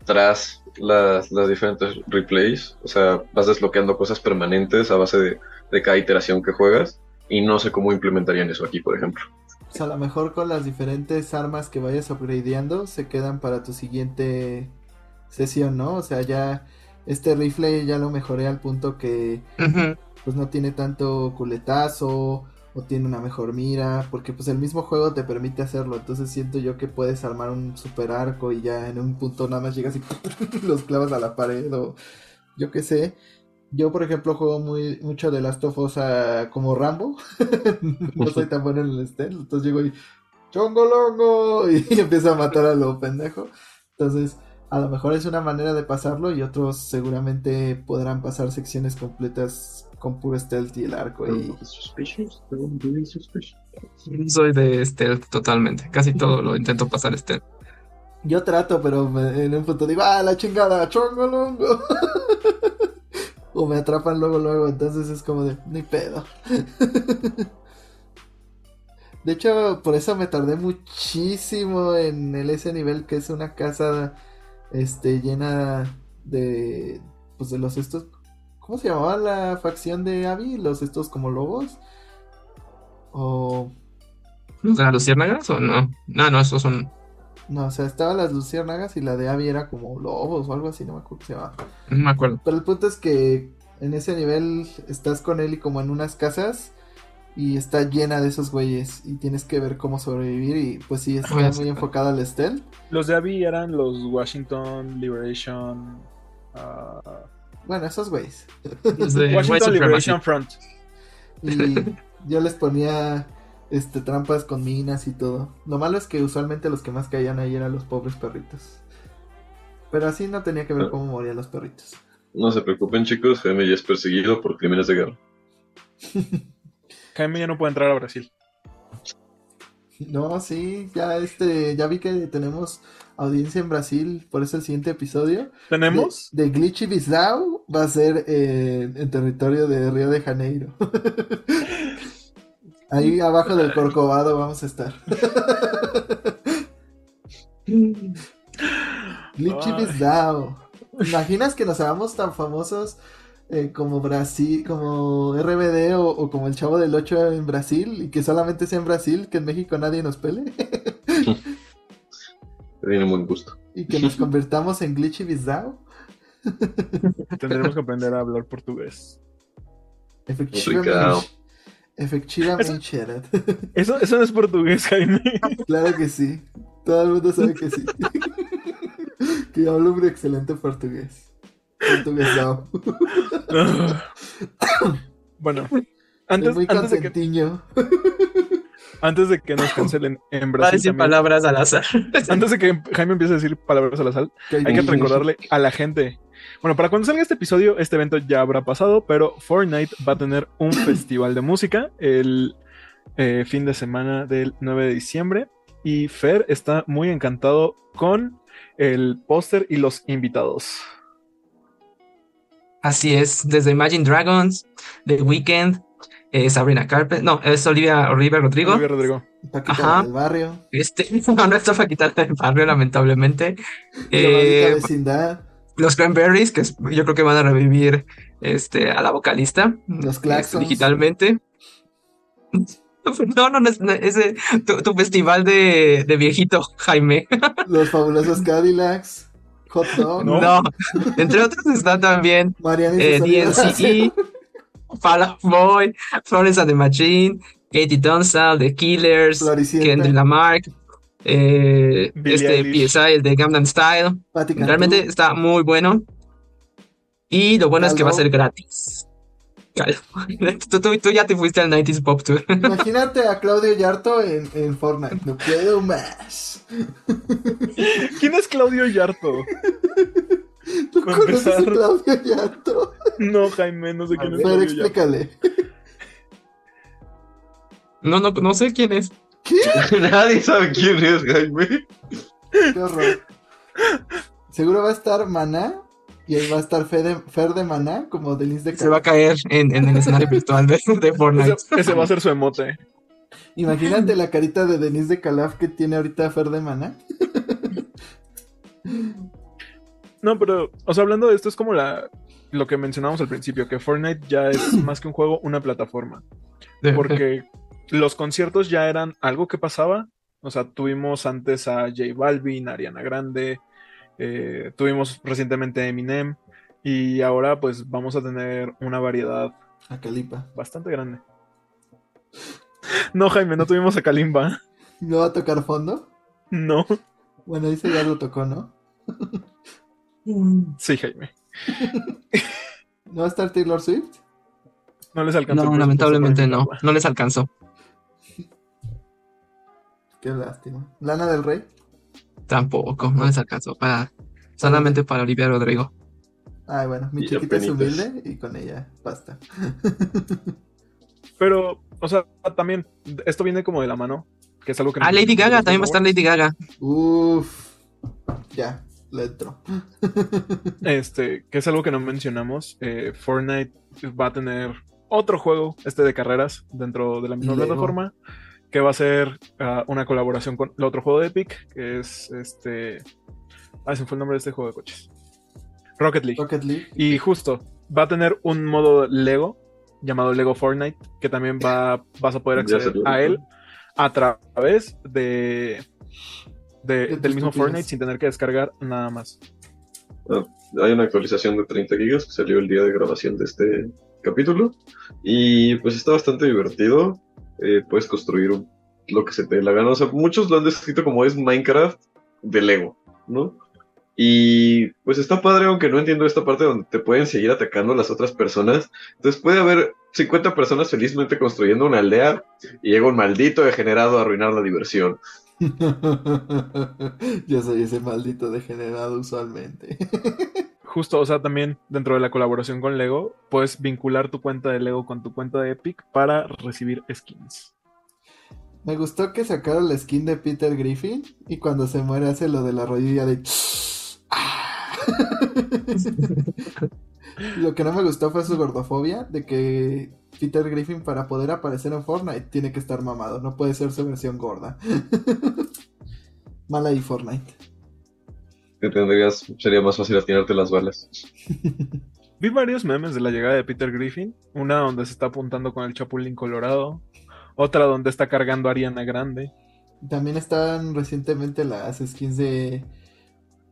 tras las, las diferentes replays. O sea, vas desbloqueando cosas permanentes a base de, de cada iteración que juegas. Y no sé cómo implementarían eso aquí, por ejemplo.
O sea, a lo mejor con las diferentes armas que vayas upgradeando se quedan para tu siguiente sesión, ¿no? O sea, ya este rifle ya lo mejoré al punto que pues no tiene tanto culetazo o tiene una mejor mira, porque pues el mismo juego te permite hacerlo, entonces siento yo que puedes armar un super arco y ya en un punto nada más llegas y *laughs* los clavas a la pared o yo qué sé. Yo por ejemplo juego muy mucho de Us ah, como Rambo, *laughs* no soy tan bueno en el stealth, entonces llego y chongolongo *laughs* y empiezo a matar a lo pendejo. Entonces, a lo mejor es una manera de pasarlo y otros seguramente podrán pasar secciones completas con puro stealth y el arco y.
Soy de stealth totalmente. Casi todo lo intento pasar stealth.
yo trato, pero me- en un punto digo, ah, la chingada, chongolongo. *laughs* o me atrapan luego, luego, entonces es como de, ni pedo. *laughs* De hecho, por eso me tardé muchísimo en el ese nivel que es una casa este llena de pues de los estos ¿cómo se llamaba la facción de Abby? Los estos como lobos o
¿Los de las luciérnagas o no? No, no, esos son.
no, o sea, estaban las luciérnagas y la de Abby era como lobos o algo así, no me acuerdo cómo se llamaba.
No me acuerdo.
Pero el punto es que en ese nivel estás con él y como en unas casas y está llena de esos güeyes y tienes que ver cómo sobrevivir y pues sí, está
Oye, sí.
muy enfocado al stealth.
Los de Abby eran los Washington Liberation. ah,
Bueno, esos güeyes. *laughs*
Washington. Liberation Front.
Y yo les ponía este trampas con minas y todo. Lo malo es que usualmente los que más caían ahí eran los pobres perritos. Pero así no tenía que ver
Ah.
cómo morían los perritos.
No se preocupen, chicos. Jaime ya es perseguido por crímenes de guerra. *laughs* *laughs*
Jaime ya no puede entrar a Brasil.
No, sí, ya este, ya vi que tenemos audiencia en Brasil, por eso el siguiente episodio
¿Tenemos?
de, de Glitchy Bissau va a ser eh, en territorio de Río de Janeiro. *laughs* Ahí abajo del Corcovado vamos a estar. *laughs* Glitchy. Bissau. ¿Imaginas que nos hagamos tan famosos eh, como Brasil, como RBD o, o como el Chavo del 8 en Brasil y que solamente sea en Brasil, que en México nadie nos pele? *laughs*
Tiene buen gusto.
y que nos convirtamos en Glitchy Bissau. *laughs*
Tendremos que aprender a hablar portugués.
Efectivamente. Efectivamente.
Eso, eso no es portugués, Jaime. *laughs*
Claro que sí. Todo el mundo sabe que sí. que hablo un excelente portugués. Portuguesao. *laughs*
bueno, antes,
muy
antes, de que, antes de que nos cancelen en
Va a
Brasil,
decir
también-
palabras al azar. *laughs*
antes de que Jaime empiece a decir palabras al azar, hay que recordarle a la gente. Bueno, para cuando salga este episodio, este evento ya habrá pasado, pero Fortnite va a tener un *clears throat* festival de música el eh, fin de semana del 9 de diciembre. Y Fer está muy encantado con el póster y los invitados.
Así es, desde Imagine Dragons, The Weeknd, eh, Sabrina Carpenter, no, es Olivia, Olivia Rodrigo.
Olivia Rodrigo.
Paquita
Ajá.
del barrio.
Este, *laughs* no, no está Paquita del barrio, lamentablemente.
La
Eh,
vecindad.
los Cranberries, que es- yo creo que van a revivir este, a la vocalista
Los
este,
Claxons.
digitalmente. *laughs* No, no, no es, no, es de- tu, tu festival de, de viejito, Jaime.
Los fabulosos Cadillacs. Hot Dog.
No.
No, entre otros está también eh. DNCE, *laughs* Fall Out Boy, Florence and the Machine, Katie Tunstall, The Killers,
Floricienta.
Kendrick Lamar, eh, este
Eilish.
PSI, el de Gangnam Style. Realmente está muy bueno. Y lo bueno es que va a ser gratis. Calvo. *laughs* Tú, tú- tú ya te fuiste al 90s Pop Tour. *laughs*
Imagínate a Claudio Yarto en, en Fortnite. No puedo más. *laughs*
¿Quién es Claudio Yarto?
¿Tú
Para
conoces a. Claudio Yarto?
No, Jaime, no sé
A
quién es
ver,
Claudio Yarto.
explícale.
No, no, no sé quién es.
Nadie sabe quién es Jaime.
Qué horror. Seguro va a estar Maná Y ahí va a estar Fer de, Fer de Maná como Denise de
Se va a
Calaf.
caer en, en el escenario virtual de, de Fortnite.
Ese, ese va a ser su emote.
Imagínate la carita de Denise de Calaf que tiene ahorita Fer de Maná.
No, pero, o sea, hablando de esto, es como la, lo que mencionamos al principio, que Fortnite ya es *clears throat* más que un juego, una plataforma. Porque los conciertos ya eran algo que pasaba. O sea, tuvimos antes a J Balvin, Ariana Grande, eh, tuvimos recientemente a Eminem, y ahora pues vamos a tener una variedad
A Calipa.
bastante grande. No, Jaime, no tuvimos a Kalimba.
¿No va a tocar fondo?
No.
Bueno, dice ya lo tocó, ¿no?
Sí, Jaime.
¿No va a estar Taylor Swift?
No les alcanzó.
No, lamentablemente no. No les alcanzó.
Qué lástima. ¿Lana del Rey?
Tampoco, no les alcanzó. Para, solamente para Olivia Rodrigo.
Ay, bueno, mi
Y
chiquita es humilde y con ella basta. *laughs*
Pero, o sea, también, esto viene como de la mano, que es algo que...
Ah, Lady Gaga, también va a estar Lady Gaga.
Uf. Ya, le entro. *laughs*
Este, que es algo que no mencionamos. eh, Fortnite va a tener otro juego, este de carreras, dentro de la misma
Lego.
plataforma, que va a ser ah, una colaboración con el otro juego de Epic, que es este... Ah, se me fue el nombre de este juego de coches. Rocket League.
Rocket League.
Y justo, va a tener un modo Lego llamado Lego Fortnite, que también va, vas a poder acceder a él a través de, de-
De tus
del mismo. Fortnite sin tener que descargar nada más.
Hay una actualización de 30 gigas que salió el día de grabación de este capítulo. Y pues está bastante divertido. Eh, puedes construir lo que se te dé la gana. O sea, muchos lo han descrito como es Minecraft de Lego, ¿no? Y pues está padre, aunque no entiendo esta parte donde te pueden seguir atacando las otras personas. Entonces puede haber 50 personas felizmente construyendo una aldea y llega un maldito degenerado a arruinar la diversión. *laughs*
Yo soy ese maldito degenerado usualmente. *laughs*
Justo, o sea, también dentro de la colaboración con Lego, puedes vincular tu cuenta de Lego con tu cuenta de Epic para recibir skins.
Me gustó que sacaron la skin de Peter Griffin y cuando se muere hace lo de la rodilla de... *laughs* Lo que no me gustó fue su gordofobia, de que Peter Griffin para poder aparecer en Fortnite tiene que estar mamado, no puede ser su versión gorda. *laughs* Mala y Fortnite.
Que tendrías, sería más fácil atinarte las balas. *laughs*
Vi varios memes de la llegada de Peter Griffin, una donde se está apuntando con el Chapulín Colorado, otra donde está cargando a Ariana Grande.
También están recientemente las skins de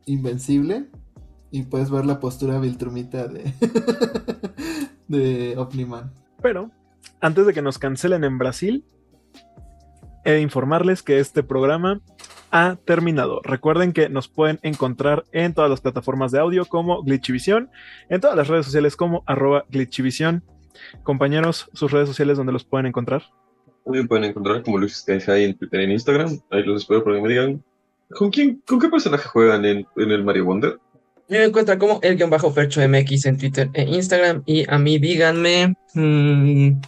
Invencible y puedes ver la postura Viltrumita de, *laughs* de Omniman.
Pero, antes de que nos cancelen en Brasil, he de informarles que este programa ha terminado. Recuerden que nos pueden encontrar en todas las plataformas de audio como Glitchivisión, en todas las redes sociales como arroba Glitchivisión. Compañeros, sus redes sociales donde los pueden encontrar.
Me pueden encontrar como Luis Sky en Twitter y en Instagram. Ahí los espero para que me digan ¿con quién, con qué personaje juegan en, en el Mario Wonder?
Me encuentra como el guion bajo Fercho MX en Twitter e Instagram. Y a mí díganme mm,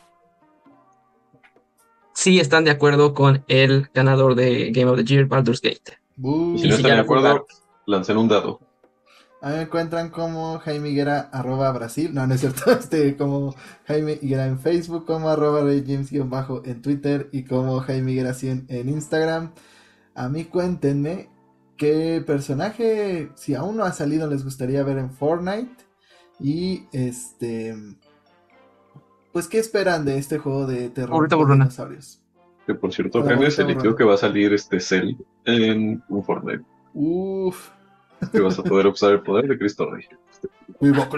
si están de acuerdo con el ganador de Game of the Year, Baldur's Gate.
Y si no están de acuerdo, lancen un dado.
A mí me encuentran como Jaime Higuera arroba Brasil. No, no es cierto. *laughs* Este, como Jaime Higuera en Facebook, como arroba James bajo en Twitter y como Jaime Higuera 100 en Instagram. A mí cuéntenme qué personaje, si aún no ha salido, les gustaría ver en Fortnite. Y este. Pues, ¿qué esperan de este juego de terror
burlona.
dinosaurios?
Que por cierto, Jaime se liquidó que va a salir este Cell en un Fortnite.
Uf.
Que vas a poder usar el poder de Cristo Rey.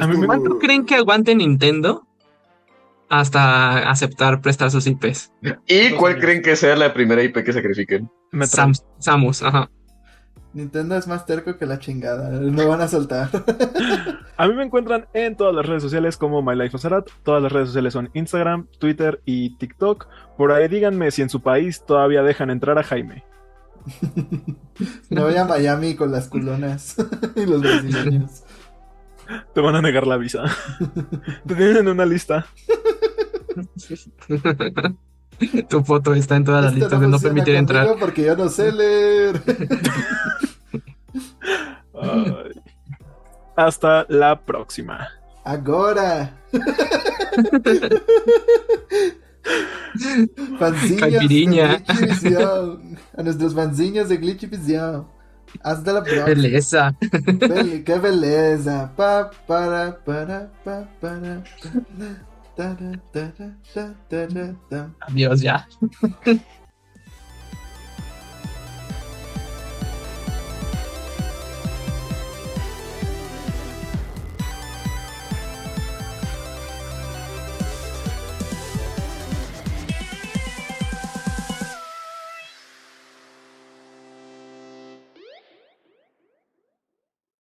A mí
¿Cuánto creen que aguante Nintendo hasta aceptar prestar sus IPs?
¿Y cuál creen que sea la primera IP que sacrifiquen?
Sam- Samus, ajá.
Nintendo es más terco que la chingada. No van a soltar. *laughs*
A mí me encuentran en todas las redes sociales como My Life. Todas las redes sociales son Instagram, Twitter y TikTok. Por ahí díganme si en su país todavía dejan entrar a Jaime. *laughs*
No voy a Miami con las culonas *laughs* y los brasileños.
Te van a negar la visa. Te tienen en una lista.
Tu foto está en todas las listas de no permitir entrar.
Porque yo no sé leer.
Ay. hasta la próxima.
Agora! *laughs* Glitch Visión. A nuestros fanzinhos de Glitch Visión. Hasta la próxima.
Beleza.
Bele- que beleza. Pa, para, para, pa, para, ta, tara, tam.
Adiós ya.